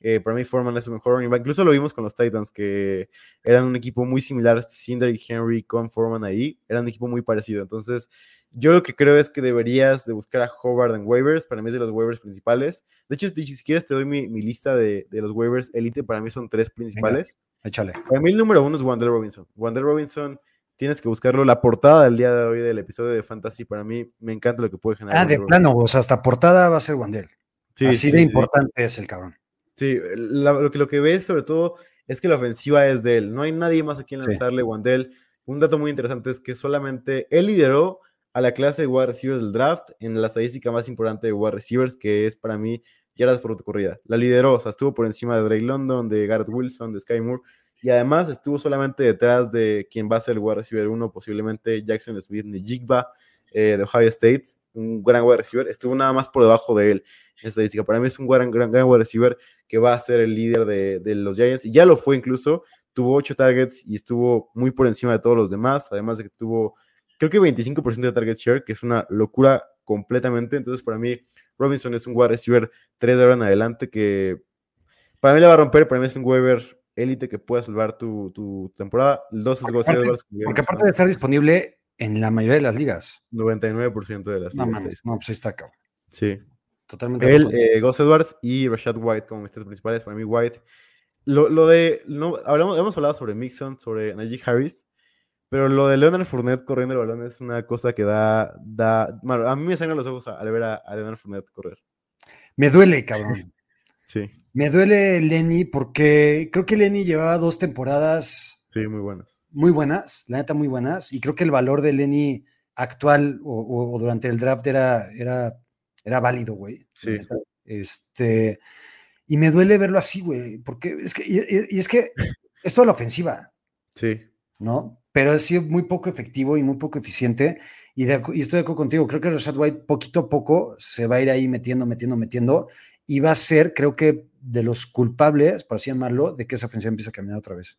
Eh, para mí Foreman es un mejor running back. Incluso lo vimos con los Titans, que eran un equipo muy similar, Cinder y Henry con Foreman ahí, eran un equipo muy parecido. Entonces, yo lo que creo es que deberías de buscar a Howard en waivers, para mí es de los waivers principales. De hecho, si si quieres te doy mi, mi lista de, de los waivers elite, para mí son tres principales. Échale. Para mí el número uno es Wander Robinson. Wander Robinson tienes que buscarlo. La portada del día de hoy del episodio de Fantasy, para mí, me encanta lo que puede generar. Ah, de plano, o sea, hasta portada va a ser Wandel. Sí, Así sí, de sí. importante es el cabrón. Sí, la- lo, que, lo que ves sobre todo es que la ofensiva es de él. No hay nadie más a quien lanzarle. Wandel, un dato muy interesante es que solamente él lideró a la clase de wide receivers del draft en la estadística más importante de wide receivers, que es para mí yardas por corrida. La lideró, o sea, estuvo por encima de Drake London, de Garrett Wilson, de Sky Moore, y además estuvo solamente detrás de quien va a ser el wide receiver 1, posiblemente Jackson Smith de Jigba, eh, de Ohio State, un gran wide receiver, estuvo nada más por debajo de él en estadística. Para mí es un gran, gran, gran wide receiver que va a ser el líder de, de los Giants, y ya lo fue incluso, tuvo 8 targets y estuvo muy por encima de todos los demás, además de que tuvo, creo que 25% de target share, que es una locura completamente, entonces para mí Robinson es un wide receiver 3 de ahora en adelante que para mí le va a romper, para mí es un waiver élite que pueda salvar tu, tu temporada. El 2 es Porque Gonzalo aparte- ya Porque aparte de estar disponible en la mayoría de las ligas. 99% de las No ligas, mames, sí. no, pues ahí está, cabrón. Sí. Totalmente. de Él, eh, Gus Edwards y Rashad White como mis tres principales. Para mí, White. Lo, lo de. No, hablamos, hemos hablado sobre Mixon, sobre Najee Harris. Pero lo de Leonard Fournette corriendo el balón es una cosa que da. da a mí me salen los ojos al ver a, a Leonard Fournette correr. Me duele, cabrón. Sí, Me duele Lenny porque creo que Lenny llevaba dos temporadas sí, muy buenas. muy buenas, la neta muy buenas, y creo que el valor de Lenny actual o, o- o durante el draft era, era, era válido, güey. Sí. Este, y me duele verlo así, güey, porque es que, y, es que es toda la ofensiva, Sí, ¿no? Pero ha sido muy poco efectivo y muy poco eficiente. Y, de y estoy de acuerdo contigo. Creo que Rashad White poquito a poco se va a ir ahí metiendo, metiendo, metiendo. Y va a ser, creo que, de los culpables, por así llamarlo, de que esa ofensiva empiece a caminar otra vez.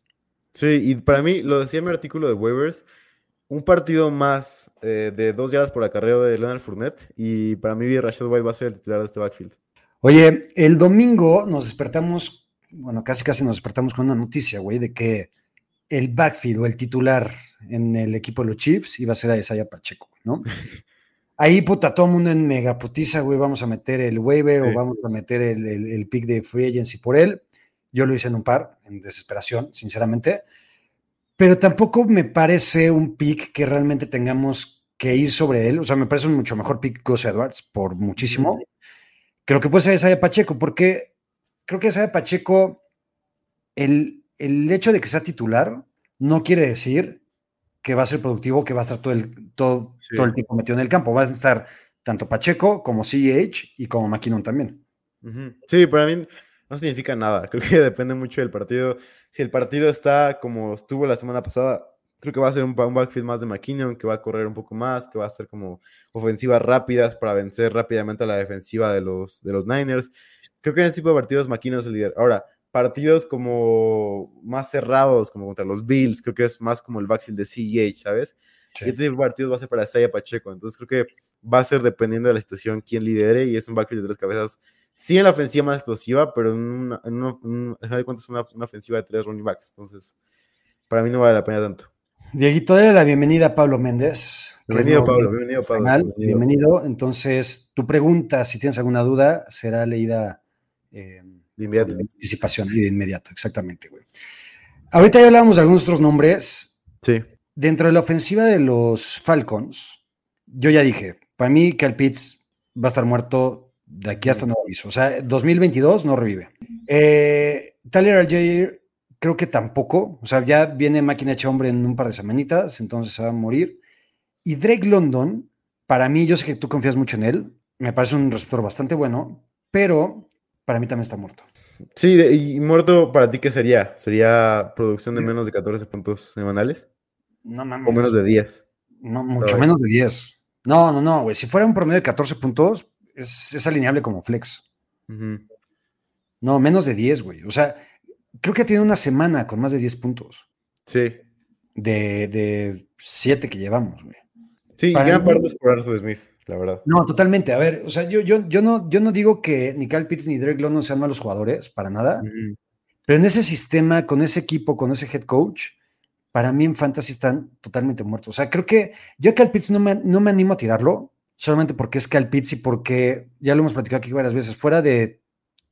sí, y para mí, lo decía en mi artículo de waivers, un partido más eh, de dos yardas por acarreo de Leonard Fournette. Y para mí, Rashad White va a ser el titular de este backfield. Oye, el domingo nos despertamos, bueno, casi casi nos despertamos con una noticia, güey, de que el backfield o el titular en el equipo de los Chiefs iba a ser a Isaiah Pacheco, ¿no? Ahí, puta, todo el mundo en megaputiza, güey, vamos a meter el waiver Sí. o vamos a meter el, el, el pick de free agency por él. Yo lo hice en un par, en desesperación, sinceramente. Pero tampoco me parece un pick que realmente tengamos que ir sobre él. O sea, me parece un mucho mejor pick Gus Edwards, por muchísimo. Creo que puede ser Isaiah Pacheco, porque creo que Isaiah Pacheco, el, el hecho de que sea titular no quiere decir que va a ser productivo, que va a estar todo el, todo, Sí. todo el tiempo metido en el campo. Va a estar tanto Pacheco como CEH y como McKinnon también. Sí, para mí no significa nada. Creo que depende mucho del partido. Si el partido está como estuvo la semana pasada, creo que va a ser un backfield más de McKinnon, que va a correr un poco más, que va a ser como ofensivas rápidas para vencer rápidamente a la defensiva de los, de los Niners. Creo que en ese tipo de partidos McKinnon es el líder. Ahora, partidos como más cerrados, como contra los Bills, creo que es más como el backfield de CEH, ¿sabes? Sí. Y este tipo de partidos va a ser para Isaiah Pacheco. Entonces creo que va a ser dependiendo de la situación quién lidere y es un backfield de tres cabezas. Sí en la ofensiva más explosiva, pero en una, en una, en una, una ofensiva de tres running backs. Entonces, para mí no vale la pena tanto. Dieguito, dale la bienvenida a Pablo Méndez. Bienvenido, Pablo. Bienvenido, Pablo. bienvenido. Bienvenido. Entonces, tu pregunta, si tienes alguna duda, será leída eh, De inmediato. con anticipación y de inmediato, exactamente, güey. Ahorita ya hablábamos de algunos otros nombres. Sí. Dentro de la ofensiva de los Falcons, yo ya dije, para mí Cal Pitts va a estar muerto de aquí hasta nuevo aviso. O sea, 2022 no revive. Eh, Tyler Algier creo que tampoco. O sea, ya viene máquina hecha hombre en un par de semanitas, entonces se va a morir. Y Drake London, para mí, yo sé que tú confías mucho en él. Me parece un receptor bastante bueno, pero para mí también está muerto. Sí, de- y muerto para ti, ¿qué sería? ¿Sería producción de menos de 14 puntos semanales? No mames. ¿O menos de 10? No, mucho menos de 10. No, no, no, güey. Si fuera un promedio de 14 puntos, es, es alineable como flex. No, menos de 10, güey. O sea, creo que tiene una semana con más de 10 puntos. Sí. De, de 7 que llevamos, güey. Sí, y Para gran parte es por Arthur Smith, la verdad. No, totalmente. A ver, o sea, yo, yo, yo, no, yo no digo que ni Kyle Pitts ni Drake London sean malos jugadores, para nada. Pero en ese sistema, con ese equipo, con ese head coach, para mí en fantasy están totalmente muertos. O sea, creo que yo a Cal Pitts no me, no me animo a tirarlo, solamente porque es Cal Pitts y porque, ya lo hemos platicado aquí varias veces, fuera de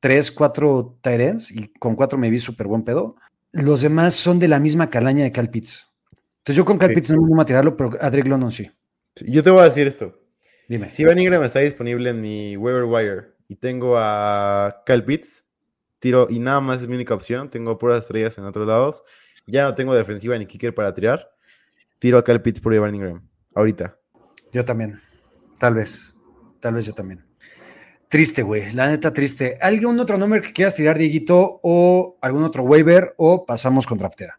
tres, cuatro Tyrants, y con cuatro me vi súper buen pedo, los demás son de la misma calaña de Cal Pitts. Entonces yo con Kyle Sí. Pitts no me animo a tirarlo, pero a Drake London. Sí, Yo te voy a decir esto. Dime. Si Van Ingram está disponible en mi waiver wire y tengo a Kyle Pitts, tiro y nada más es mi única opción, tengo puras estrellas en otros lados, ya no tengo defensiva ni kicker para tirar, tiro a Kyle Pitts por Van Ingram, ahorita. Yo también. Tal vez. Tal vez yo también. Triste, güey. La neta, triste. ¿Algún otro nombre que quieras tirar, Dieguito? ¿O algún otro waiver? ¿O pasamos con draftera?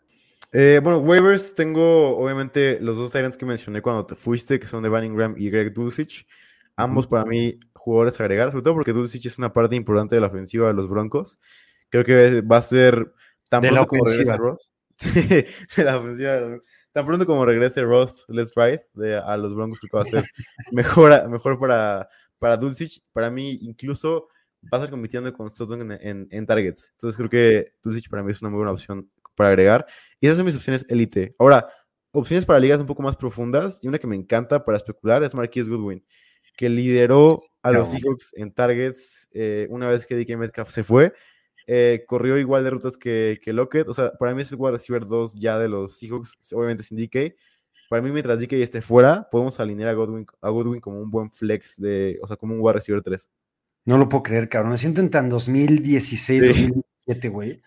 Eh, bueno, waivers tengo obviamente los dos Tyrants que mencioné cuando te fuiste, que son de Van Ingram y Greg Dulcich. Ambos para mí jugadores a agregar, sobre todo porque Dulcich es una parte importante de la ofensiva de los Broncos. Creo que va a ser tan De pronto como regrese. Ross. Sí, de la ofensiva. de los- Tan pronto como regrese Ross Let's Ride de, a los Broncos, creo que va a ser mejor, mejor para, para Dulcich. Para mí, incluso va a estar compitiendo con Stoughton en, en- en targets. Entonces creo que Dulcich para mí es una muy buena opción para agregar. Y esas son mis opciones élite. Ahora, opciones para ligas un poco más profundas y una que me encanta para especular es Marquise Goodwin, que lideró a los. Seahawks en targets eh, una vez que DK Metcalf se fue. Eh, corrió igual de rutas que, que Lockett. O sea, para mí es el wide receiver 2 ya de los Seahawks, obviamente sin DK. Para mí, mientras DK esté fuera, podemos alinear a Godwin, a Godwin como un buen flex, de, o sea, como un wide receiver 3. No lo puedo creer, cabrón. Me siento en tan 2016, Sí. 2017, güey.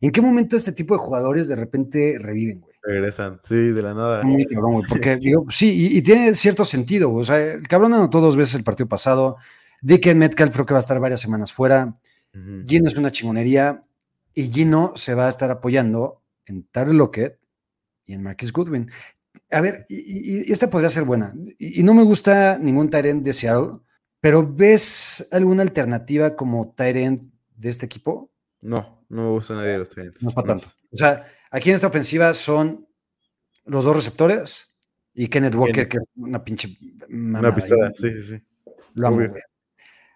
¿En qué momento este tipo de jugadores de repente reviven, güey? Regresan, sí, de la nada. Muy cabrón, güey. Porque, digo, sí, y, y tiene cierto sentido. güey. O sea, el cabrón anotó dos veces el partido pasado. Dick Metcalf creo que va a estar varias semanas fuera. Ujú. Gino es una chingonería. Y Gino se va a estar apoyando en Tyler Lockett y en Marquis Goodwin. A ver, y esta podría ser buena. Y, y no me gusta ningún Tyrant de Seattle, pero ¿ves alguna alternativa como Tyrant de este equipo? No, no me gusta nadie de los Giants. No es para tanto. O sea, aquí en esta ofensiva son los dos receptores y Kenneth Walker, que es una pinche Una mamada. pistola, Y- sí, sí, sí. Lo amo.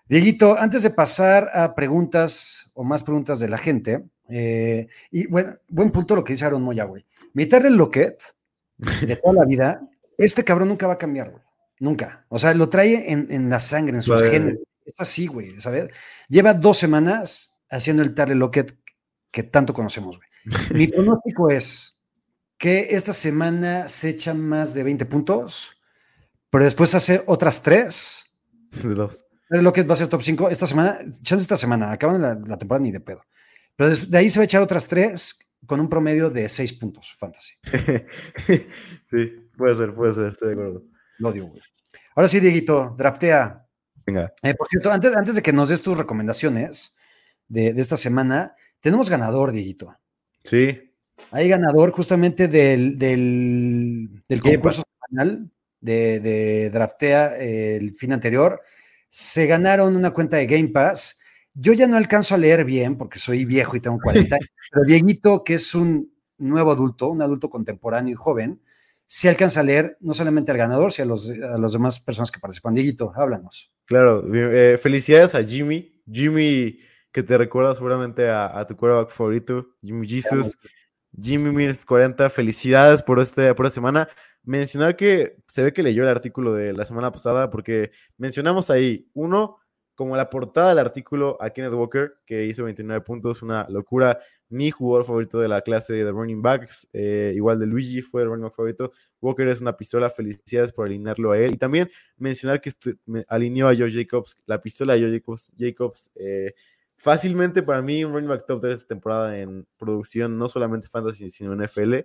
Dieguito, antes de pasar a preguntas o más preguntas de la gente, eh, y bueno, buen punto lo que dice Aaron Moya, güey. Mi Terrell Lockett, de toda la vida, este cabrón nunca va a cambiar, güey. Nunca. O sea, lo trae en, en la sangre, en sus Vale. genes. Es así, güey, ¿sabes? Lleva dos semanas haciendo el Terrell Lockett que tanto conocemos, güey. Mi pronóstico es que esta semana se echan más de 20 puntos, pero después hace otras tres. De dos. Terry Lockett va a ser top 5 esta semana, chance esta semana, acaban la, la temporada ni de pedo. Pero des- de ahí se va a echar otras tres con un promedio de 6 puntos, fantasy. sí, puede ser, puede ser, estoy de acuerdo. Lo odio, güey. Ahora sí, Dieguito, draftea. Venga. Eh, por cierto, antes, antes de que nos des tus recomendaciones de, de esta semana, tenemos ganador, Dieguito. Sí, Hay ganador justamente del, del, del concurso semanal de, de Draftea eh, el fin anterior. Se ganaron una cuenta de Game Pass. Yo ya no alcanzo a leer bien porque soy viejo y tengo 40 años, pero Dieguito, que es un nuevo adulto, un adulto contemporáneo y joven, sí alcanza a leer no solamente al ganador, sino a los, a las demás personas que participan. Dieguito, háblanos. claro. eh, felicidades a Jimmy. Jimmy, que te recuerda seguramente a, a tu quarterback favorito, Jimmy Jesus. Jimmy Mills 40, felicidades por, este, por esta semana. Mencionar que se ve que leyó el artículo de la semana pasada porque mencionamos ahí, uno, como la portada del artículo a Kenneth Walker, que hizo 29 puntos, una locura. Mi jugador favorito de la clase de running backs, eh, igual de Luigi fue el running back favorito. Walker es una pistola, felicidades por alinearlo a él. Y también mencionar que alineó a Joe Jacobs, la pistola de Joe Jacobs, Jacobs eh, fácilmente para mí un running back top 3 esta temporada en producción, no solamente fantasy, sino en NFL.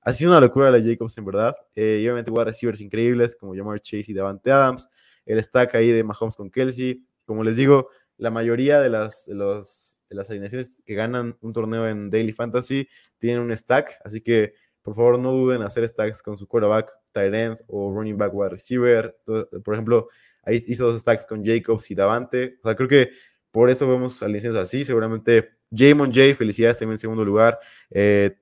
Ha sido una locura la Jacobs, en verdad. Eh, y obviamente, wide receivers increíbles como Jamar Chase y Davante Adams. El stack ahí de Mahomes con Kelsey. Como les digo, la mayoría de las, de las alineaciones que ganan un torneo en Daily Fantasy tienen un stack. Así que, por favor, no duden en hacer stacks con su quarterback, tight end o running back wide receiver. Por ejemplo, ahí hizo dos stacks con Jacobs y Davante. O sea, creo que por eso vemos alineaciones así. Seguramente Jamon J, felicidades también en segundo lugar. Eh,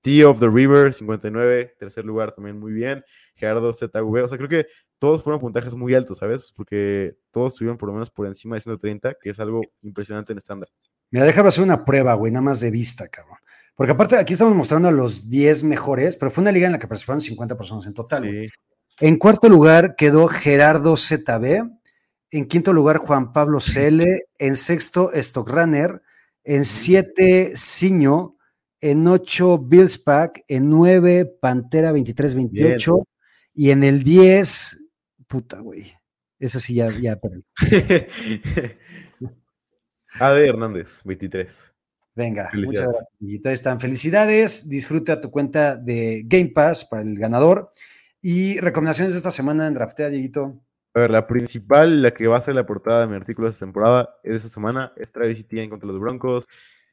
T of the River, 59, tercer lugar también muy bien. Gerardo ZV, o sea, creo que todos fueron puntajes muy altos, ¿sabes? Porque todos estuvieron por lo menos por encima de 130, que es algo impresionante en estándar. Mira, déjame hacer una prueba, güey, nada más de vista, cabrón. Porque aparte aquí estamos mostrando a los 10 mejores, pero fue una liga en la que participaron 50 personas en total. Sí, En cuarto lugar quedó Gerardo ZB. En quinto lugar, Juan Pablo CL. En sexto, Stockrunner. En siete, Ciño. en 8 Bills Pack, en 9 Pantera 23-28 y en el 10, puta, güey. Eso sí, ya, ya perdí. AD Hernández, 23. Venga, muchas gracias. Ahí están. Felicidades. Disfruta tu cuenta de Game Pass para el ganador. Y recomendaciones de esta semana en Draftea, Dieguito. A ver, la principal, la que va a ser la portada de mi artículo de esta temporada, es de esta semana, es Travis Etienne contra los Broncos.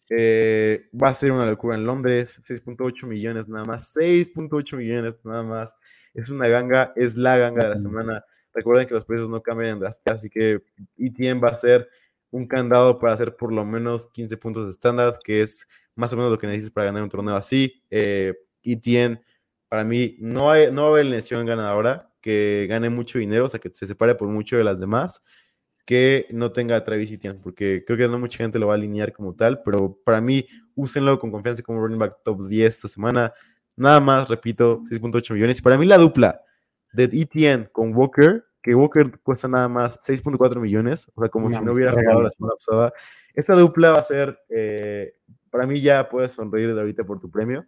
Eh, va a ser una locura en Londres, 6.8 millones nada más, 6.8 millones nada más. Es una ganga, es la ganga de la semana. Recuerden que los precios no cambian así que Etienne va a ser un candado para hacer por lo menos 15 puntos de estándar, que es más o menos lo que necesitas para ganar un torneo así. Eh, Etienne, para mí, no, hay, no va a haber lesión ganadora, que gane mucho dinero, o sea, que se separe por mucho de las demás, que no tenga a Travis Etienne, porque creo que no mucha gente lo va a alinear como tal, pero para mí, úsenlo con confianza como running back top 10 esta semana. Nada más, repito, 6.8 millones. Y para mí la dupla de Etienne con Walker, que Walker cuesta nada más 6.4 millones, o sea, como si no hubiera jugado la semana pasada. Esta dupla va a ser, eh, para mí ya puedes sonreír de ahorita por tu premio.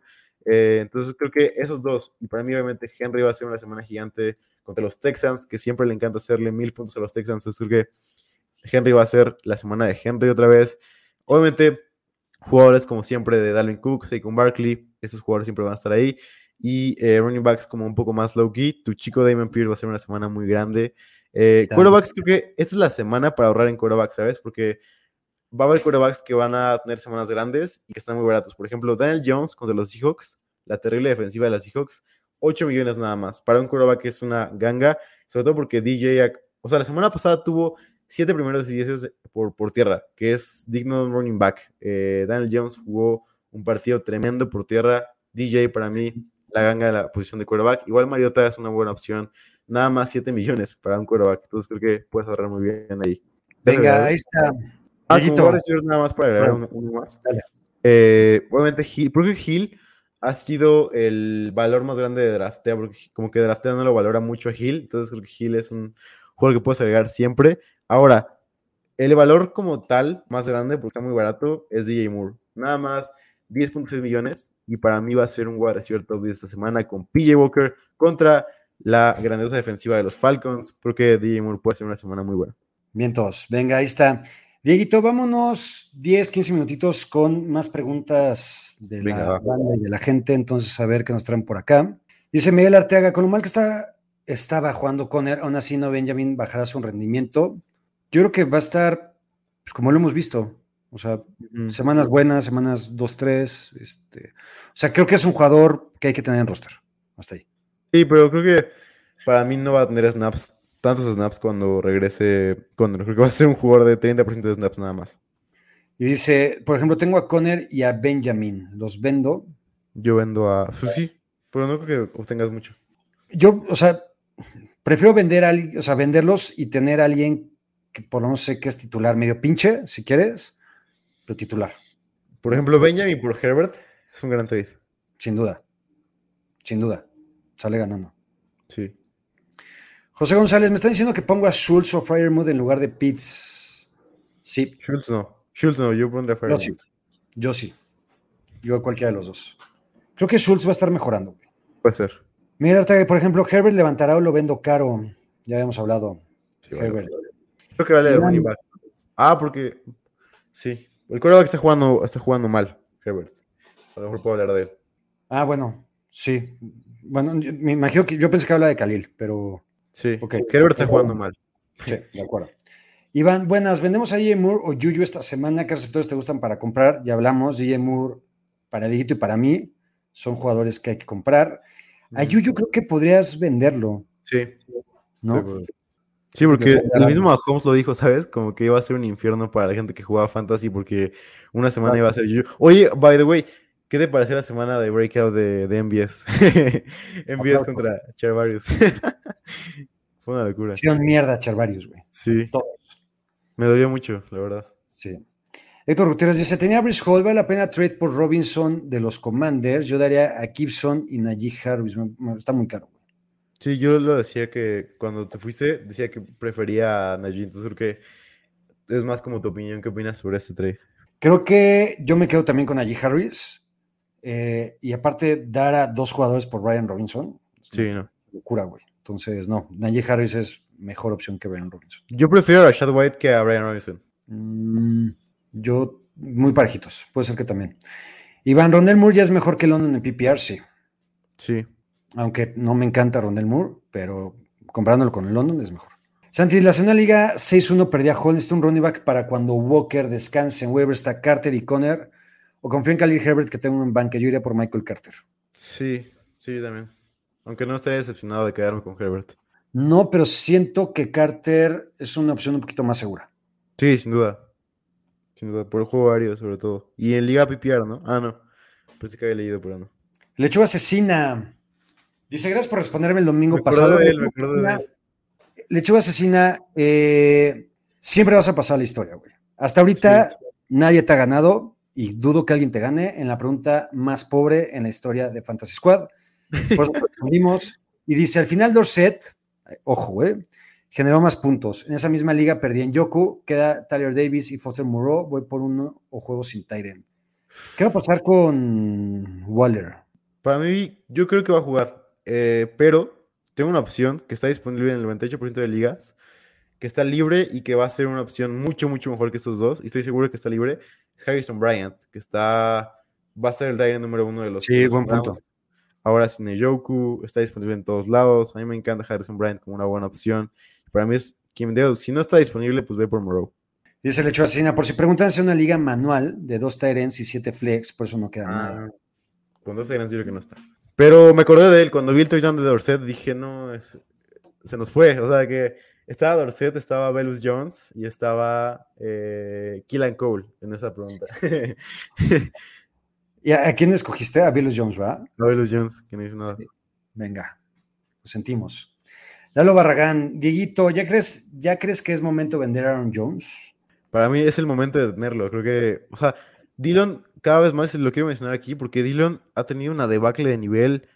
Eh, entonces creo que esos dos, y para mí obviamente Henry va a ser una semana gigante contra los Texans, que siempre le encanta hacerle mil puntos a los Texans, entonces creo que Henry va a ser la semana de Henry otra vez. Obviamente, jugadores como siempre de Dalvin Cook, Saquon Barkley, estos jugadores siempre van a estar ahí. Y eh, running backs como un poco más low key. Tu chico Damon Pierce va a ser una semana muy grande. Eh, quarterbacks, creo que esta es la semana para ahorrar en quarterbacks, ¿sabes? Porque va a haber quarterbacks que van a tener semanas grandes y que están muy baratos. Por ejemplo, Daniel Jones contra los Seahawks, la terrible defensiva de los Seahawks, 8 millones nada más. Para un quarterback es una ganga, sobre todo porque DJ, o sea, la semana pasada tuvo 7 primeros y 10 por, por tierra, que es digno de un running back. Eh, Daniel Jones jugó un partido tremendo por tierra. DJ para mí, la ganga de la posición de quarterback. Igual Mariota es una buena opción. Nada más 7 millones para un quarterback. Entonces creo que puedes ahorrar muy bien ahí. Venga, ahí está. Ah, como wide receiver, nada más para agregar Bueno. uno, uno más. Eh, obviamente, Hill, que Hill ha sido el valor más grande de Draftea, porque como que Draftea no lo valora mucho a Hill, entonces creo que Hill es un jugador que puedes agregar siempre. Ahora, el valor como tal, más grande, porque está muy barato, es DJ Moore. Nada más 10.6 millones, y para mí va a ser un wide receiver top 10 esta semana con PJ Walker contra la grandiosa defensiva de los Falcons. Creo que DJ Moore puede ser una semana muy buena. Vientos. Venga, ahí está. Dieguito, vámonos 10, 15 minutitos con más preguntas de Venga, la va. banda y de la gente. Entonces, a ver qué nos traen por acá. Dice Miguel Arteaga, con lo mal que está, estaba jugando Conner, aún así no Benjamin bajará su rendimiento. Yo creo que va a estar, pues, como lo hemos visto, o sea, semanas buenas, semanas 2, 3. Este, o sea, creo que es un jugador que hay que tener en roster. Hasta ahí. Sí, pero creo que para mí no va a tener snaps, tantos snaps cuando regrese Conner. Creo que va a ser un jugador de 30% de snaps nada más. Y dice, por ejemplo, tengo a Conner y a Benjamin. Los vendo. Yo vendo a. Pues sí, pero no creo que obtengas mucho. Yo, o sea, prefiero vender a o sea, venderlos y tener a alguien que por lo menos sé que es titular, medio pinche, si quieres, pero titular, Por ejemplo, Benjamin por Herbert es un gran trade. sin duda. Sin duda. Sale ganando. Sí. José González, me está diciendo que pongo a Schultz o Fryermuth en lugar de Pitts. Sí, Schultz no. Schultz no, yo pondré a yo Fairmouth. sí. Yo sí. Yo a cualquiera de los dos. Creo que Schultz va a estar mejorando. güey. Puede ser. Mira, por ejemplo, Herbert levantará o lo vendo caro. Ya habíamos hablado. Sí, vale. Herbert. Creo que vale de back. Ah, porque. Sí. El quarterback está jugando, está jugando mal, Herbert. A lo mejor puedo hablar de él. Ah, bueno, sí. Bueno, yo- me imagino que yo pensé que habla de Khalil, pero Sí. Ok. Herbert está jugando mal. sí, de acuerdo. Iván, buenas, vendemos a DJ Moore o Yuyu esta semana. ¿Qué receptores te gustan para comprar? Ya hablamos, DJ Moore para Digito y para mí son jugadores que hay que comprar. A Yuyu creo que podrías venderlo, Sí. ¿no? Sí, pues. Sí, porque el mismo Mahomes lo dijo, ¿sabes? Como que iba a ser un infierno para la gente que jugaba fantasy porque una semana iba a ser Juju. Oye, by the way, ¿qué te pareció la semana de breakout de, de? MVS Aplauso. contra Charvarius. Fue una locura. Hicieron mierda Charvarius, güey. Sí, Todos. me dolió mucho, la verdad. Sí. Héctor Gutiérrez dice: Tenía Brice Hall, vale la pena trade por Robinson de los Commanders. Yo daría a Gibson y Najee Harris. Está muy caro. güey. Sí, yo lo decía que cuando te fuiste, decía que prefería a Najee, entonces creo que es más como tu opinión. ¿Qué opinas sobre este trade? Creo que yo me quedo también con Najee Harris. Eh, y aparte, dar a dos jugadores por Brian Robinson. Sí, no. Locura, güey. Entonces, no, Najee Harris es mejor opción que Brian Robinson. Yo prefiero a Rashad White que a Brian Robinson. Mm, yo, muy parejitos. Puede ser que también. Iván, Rondell Moore ya es mejor que London en PPR, sí. Sí. Aunque no me encanta Rondell Moore, pero comparándolo con el London es mejor. Santi, la zona liga 6-1 perdía a Hall. Un running back para cuando Walker descanse en Weber, está Carter y Conner. O confío en Khalil Herbert que tengo un banque. Yo iría por Michael Carter. Sí, sí, también. Aunque no estaría decepcionado de quedarme con Herbert. No, pero siento que Carter es una opción un poquito más segura. Sí, sin duda. Sin duda, por el juego aéreo sobre todo. Y en Liga PPR, ¿no? Ah, no. Pensé que había leído, pero no. Lechuga Asesina. Dice, gracias por responderme el domingo Me pasado. de él, me acordé de él. Lechuga Asesina, eh, siempre vas a pasar la historia, güey. Hasta ahorita nadie te ha ganado y dudo que alguien te gane en la pregunta más pobre en la historia de Fantasy Squad. Por eso. Y dice, al final Dorset, eh, ojo, güey, generó más puntos. En esa misma liga perdí en Yoku, queda Tyler Davis y Foster Moreau, voy por uno o juego sin Tyren. ¿Qué va a pasar con Waller? Para mí, yo creo que va a jugar. eh, pero tengo una opción que está disponible en el 98% de ligas, que está libre y que va a ser una opción mucho, mucho mejor que estos dos. Y estoy seguro que está libre. Es Harrison Bryant, que está. Va a ser el Dyna número uno de los. Sí, de buen punto. Ahora sin Joku, está disponible en todos lados. A mí me encanta Harrison Bryant como una buena opción. Para mí es quien debo. Si no está disponible, pues ve por Moreau. Dice Lechuga Asesina, por si preguntan, es una liga manual de dos Tyrens y siete flex, por eso no queda Ah, nada. Con dos gran que no está. Pero me acordé de él. Cuando vi el touchdown de Dorset, dije, no, es- se nos fue. O sea, que estaba Dorset, estaba Velus Jones y estaba eh, Killan Cole en esa pregunta. ¿Y a, a quién escogiste? A Billy Jones, ¿va? no Velus Jones, que no hizo nada. Venga, lo sentimos. Lalo Barragán, Dieguito, ¿ya crees, ¿ya crees que es momento de vender a Aaron Jones? Para mí es el momento de tenerlo. Creo que, o sea, Dillon, cada vez más lo quiero mencionar aquí porque Dillon ha tenido una debacle de nivel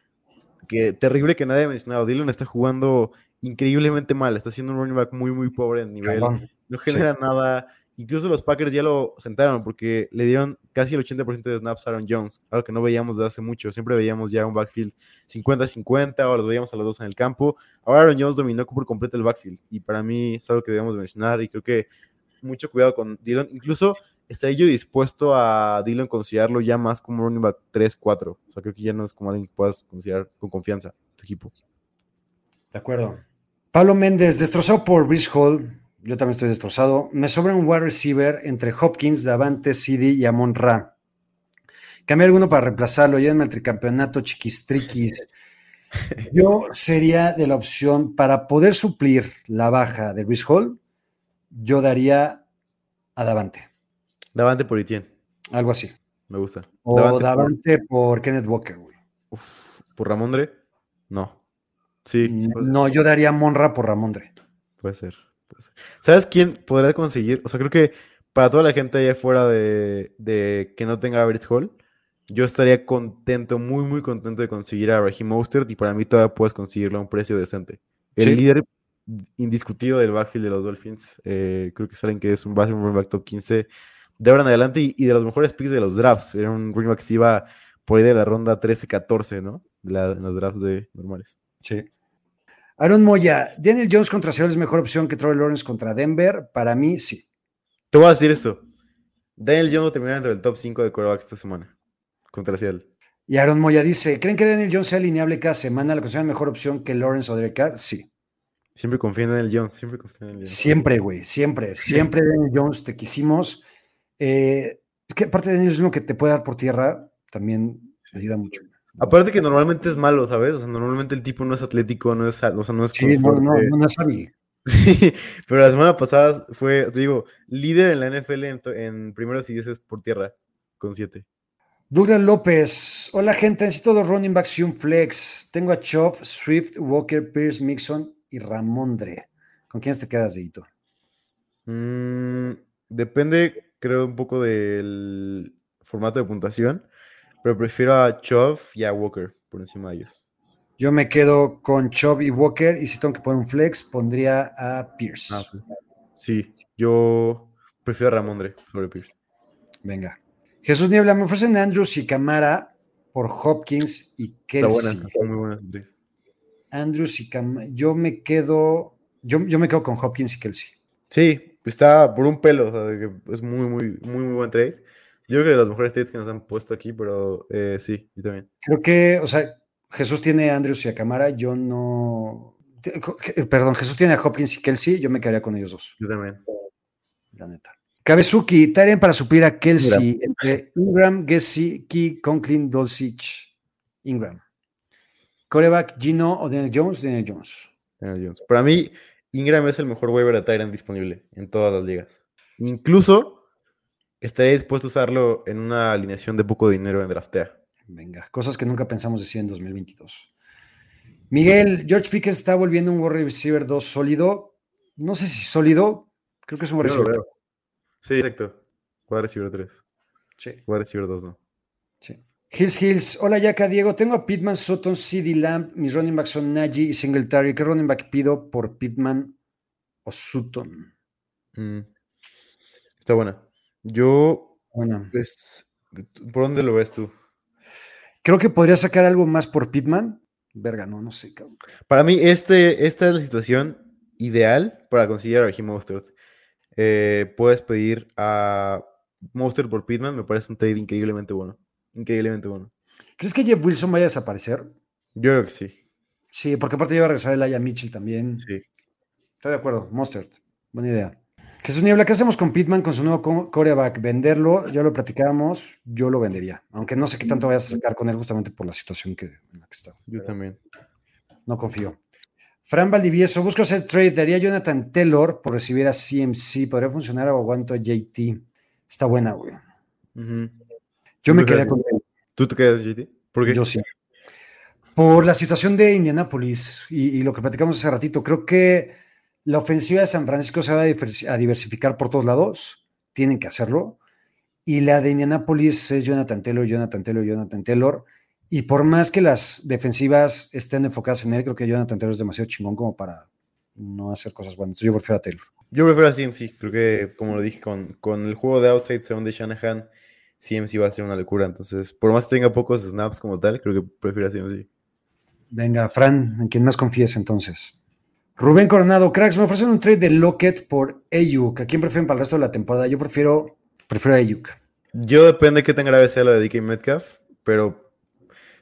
que terrible que nadie ha mencionado. Dillon está jugando increíblemente mal. Está siendo un running back muy, muy pobre en nivel. No genera nada. Incluso los Packers ya lo sentaron porque le dieron casi el 80% de snaps a Aaron Jones, algo que no veíamos desde hace mucho. Siempre veíamos ya un backfield 50-50 o los veíamos a los dos en el campo. Ahora Aaron Jones dominó por completo el backfield y para mí es algo que debemos mencionar y creo que mucho cuidado con Dillon. Incluso estaría yo dispuesto a Dillon considerarlo ya más como running back 3-4. O sea, creo que ya no es como alguien que puedas considerar con confianza tu equipo. De acuerdo. Pablo Méndez, destrozado por Brice Hall. Yo también estoy destrozado. Me sobra un wide receiver entre Hopkins, Davante, CD y Amon Ra. Cambié alguno para reemplazarlo. Llévenme al tricampeonato chiquistriquis. Yo sería de la opción para poder suplir la baja de Brice Hall. Yo daría a Davante. Davante por Etienne, Algo así. me gusta. O Davante Davante, por- por Kenneth Walker, güey. por Ramondre, no. Sí, No, yo daría Monra por Ramondre. puede ser, puede ser. ¿Sabes quién podrá conseguir? O sea, creo que para toda la gente allá afuera de, de que no tenga a Britt Hall, yo estaría contento, muy, muy contento de conseguir a Raheem Mostert y para mí todavía puedes conseguirlo a un precio decente. El Sí. líder indiscutido del backfield de los Dolphins, eh, creo que saben que es un base, un running back top 15 de ahora en adelante y, y de los mejores picks de los drafts. Era un running back que se iba por ahí de la ronda 13-14, ¿no? La- en los drafts de normales. Sí. Aaron Moya, Daniel Jones contra Seattle es mejor opción que Trevor Lawrence contra Denver. Para mí, sí. Te voy a decir esto. Daniel Jones va a terminar entre el top 5 de quarterbacks esta semana. Contra Seattle. Y Aaron Moya dice: ¿Creen que Daniel Jones sea alineable cada semana? ¿La consideran mejor opción que Lawrence o Derek Carr? Sí. Siempre confío en Daniel Jones. Siempre confío en Daniel Jones. Siempre, güey. Siempre. Siempre Daniel Jones te quisimos. Eh, es que aparte de Daniel Jones, lo que te puede dar por tierra también ayuda mucho. Aparte que normalmente es malo, ¿sabes? O sea, normalmente el tipo no es atlético, no es, o sea, no es Sí, no, no, no, no es hábil. Sí, pero la semana pasada fue, te digo, líder en la NFL en, primeros y dieces por tierra, con 7. Douglas López, hola gente, necesito dos running backs y un flex. Tengo a Chop, Swift, Walker, Pierce, Mixon y Ramondre. ¿Con quién te quedas, Dieguito? Mm, depende, creo, un poco del formato de puntuación, pero prefiero a Chubb y a Walker por encima de ellos. Yo me quedo con Chop y Walker y si tengo que poner un flex, pondría a Pierce. Ah. Sí, yo prefiero a Ramondre sobre Pierce. Venga. Jesús Niebla, me ofrecen Andrews y Camara. por Hopkins y Está buena, Kelsey. está muy buena. sí. Andrews y Cam. Yo me quedo. Yo, yo me quedo con Hopkins y Kelsey. Sí, está por un pelo, o sea, de que es muy, muy, muy, muy buen trade. Yo creo que de los mejores trades que nos han puesto aquí, pero eh, sí, yo también. Creo que, o sea, Jesús tiene a Andrews y a Camara. Yo no. eh, Perdón, Jesús tiene a Hopkins y Kelsey. Yo me quedaría con ellos dos, Yo también. la neta. Kabezuki, Taren para suplir a Kelsey entre Ingram, Gesicki, Conklin, Dulcich, Ingram. Coreback, Gino o Daniel Jones, Daniel Jones. Daniel Jones. Para mí, Ingram es el mejor waiver de Tyrant disponible en todas las ligas. Incluso estaría dispuesto a usarlo en una alineación de poco dinero en draftea. Venga, cosas que nunca pensamos decir en 2022. Miguel, George Pickens está volviendo un wide receiver 2 sólido. No sé si sólido, creo que es un wide receiver. Sí, exacto. Wide receiver 3. Sí, Wide receiver 2, ¿no? sí. Hills Hills, hola Yaka, Diego. Tengo a Pittman, Sutton, CD Lamb. Mis running backs son Najee y Singletary. ¿Qué running back pido por Pittman o Sutton? Mm. Está buena. Yo, Bueno, pues, ¿por dónde lo ves tú? creo que podría sacar algo más por Pittman. Verga, no, no sé. cabrón. Para mí, este, esta es la situación ideal para conseguir a Raheem Mostert. Eh, puedes pedir a Mostert por Pittman, me parece un trade increíblemente bueno. Increíblemente bueno. ¿Crees que Jeff Wilson vaya a desaparecer? Yo creo que sí. Sí, porque aparte iba a regresar el Aya Mitchell también. Sí. Estoy de acuerdo, Mustard. Buena idea. Jesús Niebla, ¿qué hacemos con Pittman con su nuevo co- coreback? ¿Venderlo? Ya lo platicábamos, yo lo vendería. Aunque no sé qué tanto vayas a sacar con él justamente por la situación que, en la que está. Yo también. No confío. Fran Valdivieso, busco hacer trade. Daría Jonathan Taylor por recibir a CMC. ¿Podría funcionar o aguanto a JT? Está buena, güey. Yo me quedé con él. ¿Tú te quedas, JT? ¿Por qué? Yo sí. Por la situación de Indianápolis y, y lo que platicamos hace ratito, creo que la ofensiva de San Francisco se va a, diversi- a diversificar por todos lados, tienen que hacerlo, y la de Indianápolis es Jonathan Taylor, Jonathan Taylor, Jonathan Taylor, y por más que las defensivas estén enfocadas en él, creo que Jonathan Taylor es demasiado chingón como para no hacer cosas buenas. Entonces yo prefiero a Taylor. Yo prefiero a CMC. Creo que, como lo dije, con, con el juego de outside según de Shanahan, CMC va a ser una locura. Entonces, por más que tenga pocos snaps como tal, creo que prefiero a CMC. Venga, Fran, en quien más confíes entonces. Rubén Coronado, cracks, me ofrecen un trade de Lockett por Ayuk. ¿A quién prefieren para el resto de la temporada? Yo prefiero, prefiero a Ayuk. Yo depende de qué tan grave sea lo de DK Metcalf, pero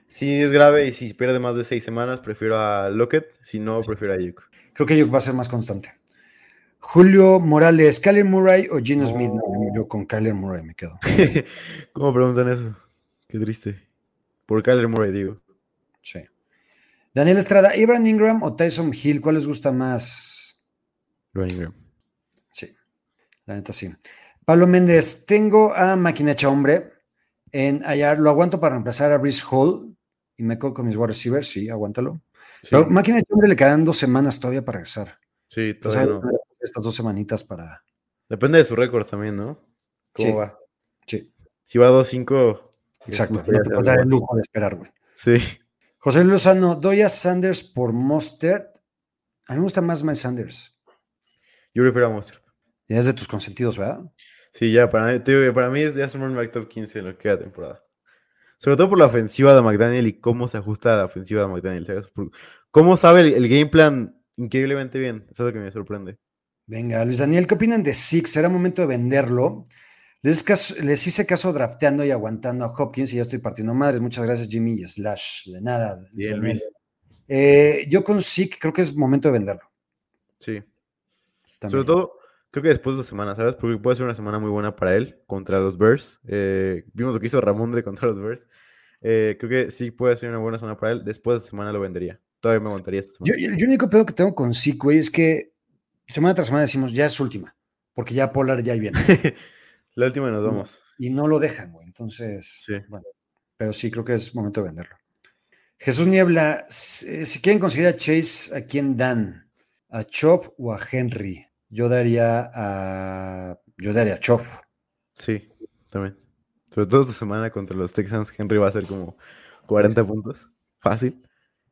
si es grave y si pierde más de seis semanas, prefiero a Lockett. Si no, prefiero a Ayuk. Creo que Ayuk va a ser más constante. Julio Morales, Kyler Murray o Gino Smith. No, yo con Kyler Murray me quedo. ¿Cómo preguntan eso? Qué triste. Por Kyler Murray, digo. Sí. Daniel Estrada, Ibrahim Ingram o Tyson Hill, ¿cuál les gusta más? Ryan Ingram. Sí, la neta sí. Pablo Méndez, tengo a Maquinacha Hombre en hallar, lo aguanto para reemplazar a Brice Hall y me quedo con mis wide receivers, sí, aguántalo. Sí, Pero Maquinacha Hombre le quedan dos semanas todavía para regresar. sí, todavía no. estas dos semanitas para... Depende de su récord también, ¿no? ¿Cómo Sí. va? Sí, Si va 2-5. exacto. No te puedes dar el lujo de esperar, güey. Sí. José Luis Lozano, doy a Sanders por Mostert. A mí me gusta más Miles Sanders. Yo prefiero a Mostert. Ya es de tus consentidos, ¿verdad? Sí, ya, para mí, te para mí es ya es un running top 15 en lo que queda temporada. Sobre todo por la ofensiva de McDaniel y cómo se ajusta a la ofensiva de McDaniel. Cómo sabe el, el game plan increíblemente bien. Eso es lo que me sorprende. Venga, Luis Daniel, ¿qué opinan de Six? ¿Será momento de venderlo? Les, caso- les hice caso drafteando y aguantando a Hopkins y ya estoy partiendo madres. Muchas gracias, Jimmy y Slash. De nada. Bien. Luis. Eh, yo con Six creo que es momento de venderlo. Sí. también. Sobre todo, creo que después de la semana, ¿sabes? Porque puede ser una semana muy buena para él contra los Bears. Eh, vimos lo que hizo Ramondre contra los Bears. Eh, creo que sí puede ser una buena semana para él. Después de la semana lo vendería. Todavía me aguantaría esta Yo, semana. yo- el único pedo que tengo con Six, güey, es que semana tras semana decimos, ya es última, porque ya Polar ya viene. la última y nos vamos. y no lo dejan, güey. Entonces, Sí. bueno, pero sí creo que es momento de venderlo. Jesús Niebla, si, si quieren conseguir a Chase, ¿a quién dan? ¿A Chop o a Henry? Yo daría a. Yo daría a Chop. Sí, también. Sobre todo esta semana contra los Texans, Henry va a ser como 40 puntos. Fácil.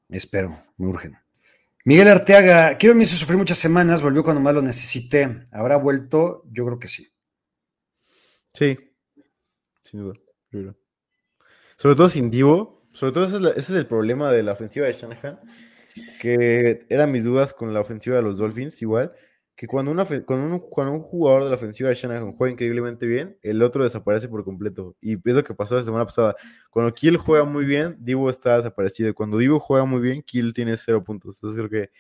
Espero, me urgen. Miguel Arteaga, quiero me hizo sufrir muchas semanas, volvió cuando más lo necesité. ¿Habrá vuelto? Yo creo que sí. Sí. Sin duda. Sobre todo sin Divo. Sobre todo ese es, la- ese es el problema de la ofensiva de Shanahan. Que eran mis dudas con la ofensiva de los Dolphins, igual. Que cuando, una, cuando, un, cuando un jugador de la ofensiva de Shanahan juega increíblemente bien, el otro desaparece por completo. Y es lo que pasó la semana pasada. Cuando Kill juega muy bien, Divo está desaparecido. Cuando Divo juega muy bien, Kill tiene cero puntos. Entonces creo que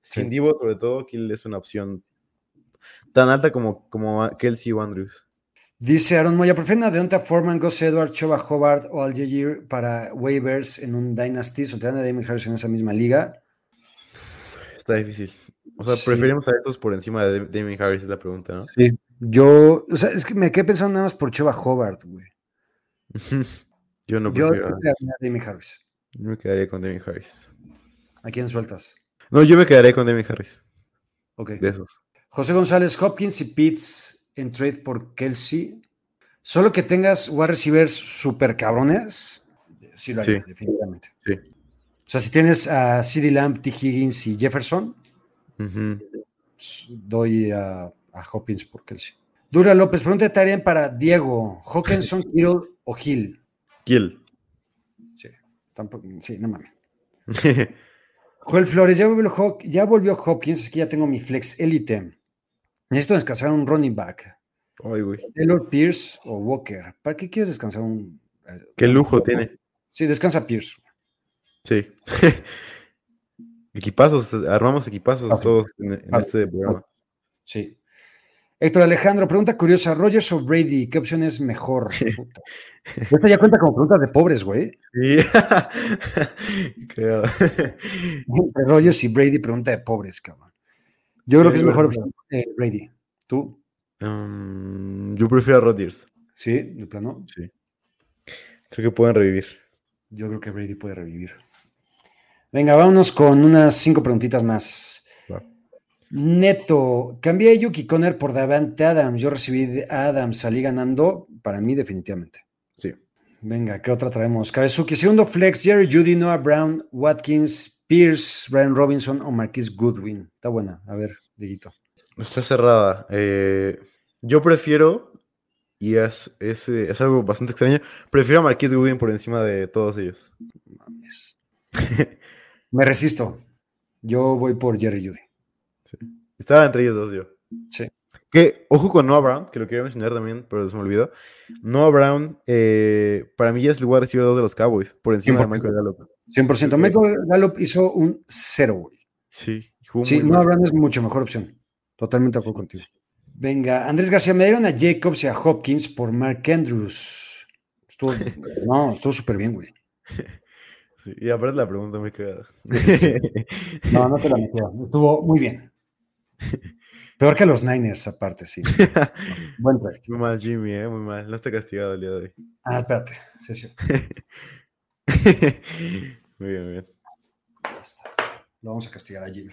sin Sí. Divo, sobre todo, Kill es una opción tan alta como, como Kelsey o Andrews. Dice Aaron Moya, ¿prefieren a Deonta Foreman, Gus Edwards, Choba Hobart o Al Jair para waivers en un Dynasty? ¿Soltarán a Damien Harris en esa misma liga? Está difícil. O sea, Sí. preferimos a estos por encima de Damien Harris, es la pregunta, ¿no? Sí. Yo, o sea, es que me quedé pensando nada más por Choba Hobart, güey. Yo no yo prefiero. prefiero a Damien Harris. Yo me quedaría con Damien Harris. ¿A quién sueltas? No, yo me quedaría con Damien Harris, Ok. de esos. José González, Hopkins y Pitts en trade por Kelsey. Solo que tengas wide receivers super cabrones, sí lo haría, Sí. definitivamente. Sí. O sea, si tienes a CD Lamb, T. Higgins y Jefferson, doy a, a Hopkins por Kelsey. Dura López, pregunta de tarea para Diego. Hawkinson, Kittle o Hill. Kill. Sí, tampoco, sí, no mames. Joel Flores, ya volvió, ya volvió Hopkins, es que ya tengo mi flex élite. Necesito descansar un running back. Ay, güey. Taylor Pierce o Walker. ¿Para qué quieres descansar un... eh, Qué lujo tiene. Sí, descansa Pierce. Sí. equipazos, armamos equipazos todos en, este programa. Sí. Héctor Alejandro, pregunta curiosa, ¿Rogers o Brady? ¿Qué opción es mejor? Puta. Esta ya cuenta como pregunta de pobres, güey. Sí. Entre Rogers y Brady, pregunta de pobres, cabrón. Yo creo que es mejor eh, Brady. ¿Tú? Um, yo prefiero a Rodgers. Sí, de plano. Sí. Creo que pueden revivir. Yo creo que Brady puede revivir. Venga, vámonos con unas cinco preguntitas más. Va. Neto, cambié a Yuki Conner por Davante Adams. Yo recibí a Adams, salí ganando. Para mí, definitivamente. Sí. Venga, ¿qué otra traemos? Kabezuki, segundo flex, Jerry Judy, Noah Brown, Watkins, Pierce, Brian Robinson o Marquis Goodwin. Está buena. A ver, Dieguito. Está cerrada. Eh, yo prefiero, y es, es, eh, es algo bastante extraño, prefiero a Marquis Goodwin por encima de todos ellos. Mames. Me resisto. Yo voy por Jerry Judy. Estaba entre ellos dos yo. Sí. Que, ojo con Noah Brown, que lo quería mencionar también, pero se me olvidó. Noah Brown, eh, para mí ya es el lugar recibido dos de los Cowboys, por encima de 100%. Michael Gallup. 100%. Michael Gallup hizo un cero, güey. Sí, jugó Sí, Noah. Brown es mucho mejor opción. Totalmente de acuerdo contigo. Venga, Andrés García, me dieron a Jacobs y a Hopkins por Mark Andrews. Estuvo, no, estuvo súper bien, güey. Sí, y aparte la pregunta me queda. No, no te la metió. Estuvo muy bien. Peor que los Niners, aparte, sí. Buen trade. muy mal, Jimmy, eh, muy mal. No está castigado el día de hoy. Ah, espérate. Sí, cierto. muy bien, muy bien. Ya está. Lo vamos a castigar a Jimmy.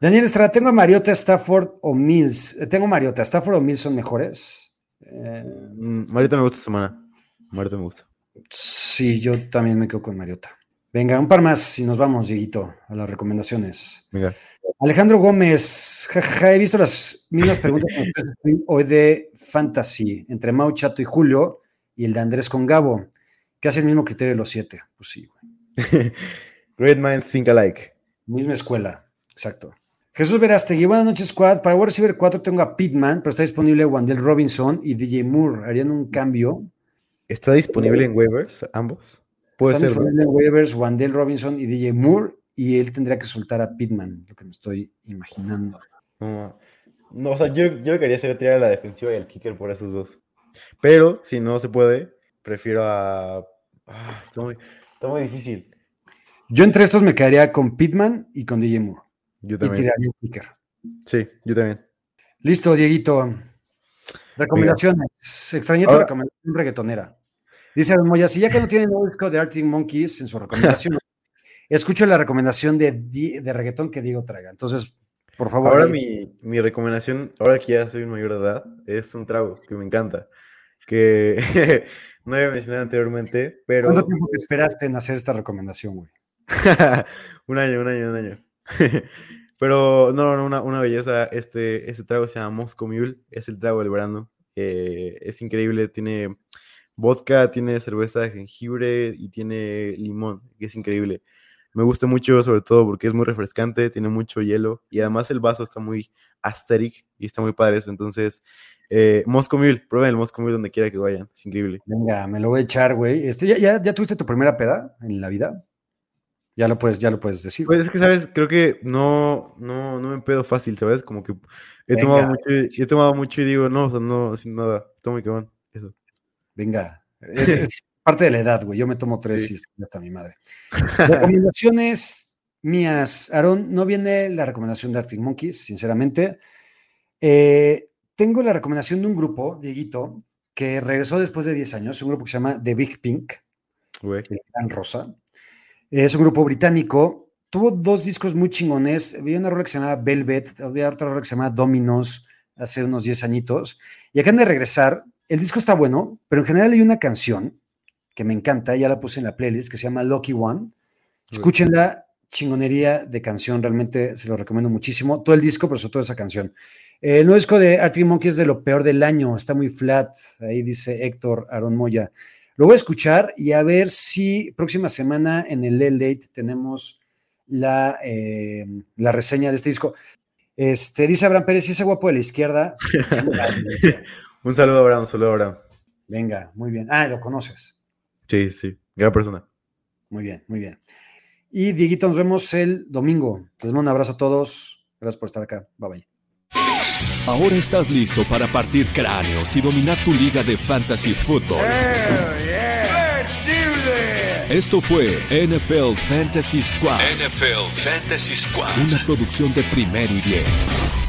Daniel Estrada, ¿tengo a Mariota, Stafford o Mills? Eh, Tengo Mariota, Stafford o Mills son mejores. Eh, Mm, Mariota me gusta esta semana. Mariota me gusta. sí, yo también me quedo con Mariota. Venga, un par más y nos vamos, Dieguito, a las recomendaciones. Venga. Alejandro Gómez, jajaja, he visto las mismas preguntas hoy de Fantasy, entre Mau Chato y Julio, y el de Andrés con Gabo, que hace el mismo criterio de los siete. Pues sí, güey. Great minds think alike. Misma escuela, exacto. Jesús Verástegui, buenas noches, squad. Para wide receiver 4 tengo a Pitman, pero está disponible Wandel Robinson y DJ Moore. ¿Harían un cambio? ¿Está disponible en waivers ambos? Puede Están ser. disponibles en waivers Wandel Robinson y DJ Moore, y él tendría que soltar a Pitman, lo que me estoy imaginando. No, no, o sea, yo, yo lo que quería hacer tirar a la defensiva y el kicker por esos dos. Pero si no se puede, prefiero a. Ah, está, muy, está muy difícil. Yo entre estos me quedaría con Pitman y con DJ Moore. Yo Y también. tiraría un kicker. Sí, yo también. Listo, Dieguito. Recomendaciones. Extrañé tu recomendación reggaetonera. Dice Aaron Moya, si ya que no tiene no disco de Arctic Monkeys en su recomendación, escucho la recomendación de, de reggaetón que Diego traiga. Entonces, por favor. Ahora mi, mi recomendación, ahora que ya soy mayor de edad, es un trago que me encanta. Que no había mencionado anteriormente, pero. ¿Cuánto tiempo te esperaste en hacer esta recomendación, güey? un año, un año, un año. Pero no, no, una, una belleza. Este, este trago se llama Moscow Mule, es el trago del verano. eh, es increíble, tiene vodka, tiene cerveza de jengibre y tiene limón, que es increíble. Me gusta mucho, sobre todo porque es muy refrescante, tiene mucho hielo y además el vaso está muy aesthetic y está muy padre eso. Entonces, eh, Moscow Mule, prueben el Moscow Mule donde quiera que vayan, es increíble. Venga, me lo voy a echar, güey. Este, ¿ya, ya, ya tuviste tu primera peda en la vida? Ya lo puedes, ya lo puedes decir. Pues es que, ¿sabes? Creo que no, no, no me pedo fácil, ¿sabes? Como que he, tomado mucho, y- he tomado mucho y digo, no, o sea, no, sin nada, tomo y cabrón. Venga, es, es parte de la edad, güey. Yo me tomo tres Sí. y ya está mi madre. Recomendaciones mías. Aaron, no viene la recomendación de Arctic Monkeys, sinceramente. Eh, tengo la recomendación de un grupo, Dieguito, que regresó después de 10 años, un grupo que se llama The Big Pink, el Gran Rosa. Es un grupo británico. Tuvo dos discos muy chingones. Había una rola que se llamaba Velvet, había otra rola que se llamaba Dominos hace unos 10 añitos. Y acaban de regresar. El disco está bueno, pero en general hay una canción que me encanta, ya la puse en la playlist, que se llama Lucky One. Escúchenla, chingonería de canción, realmente se lo recomiendo muchísimo. Todo el disco, pero sobre todo esa canción. Eh, El nuevo disco de Arctic Monkey es de lo peor del año, está muy flat, ahí dice Héctor Aaron Moya. Lo voy a escuchar y a ver si próxima semana en el Late Late tenemos la, eh, la reseña de este disco. Este, dice Abraham Pérez, ese guapo de la izquierda. Un saludo a Abraham, un saludo a Abraham. Venga, muy bien. Ah, lo conoces. Sí, sí, gran persona. Muy bien, muy bien. Y Dieguito, nos vemos el domingo. Les mando un abrazo a todos. Gracias por estar acá. Bye bye. Ahora estás listo para partir cráneos y dominar tu liga de fantasy football. Esto fue NFL Fantasy Squad, NFL Fantasy Squad. una producción de primero y diez.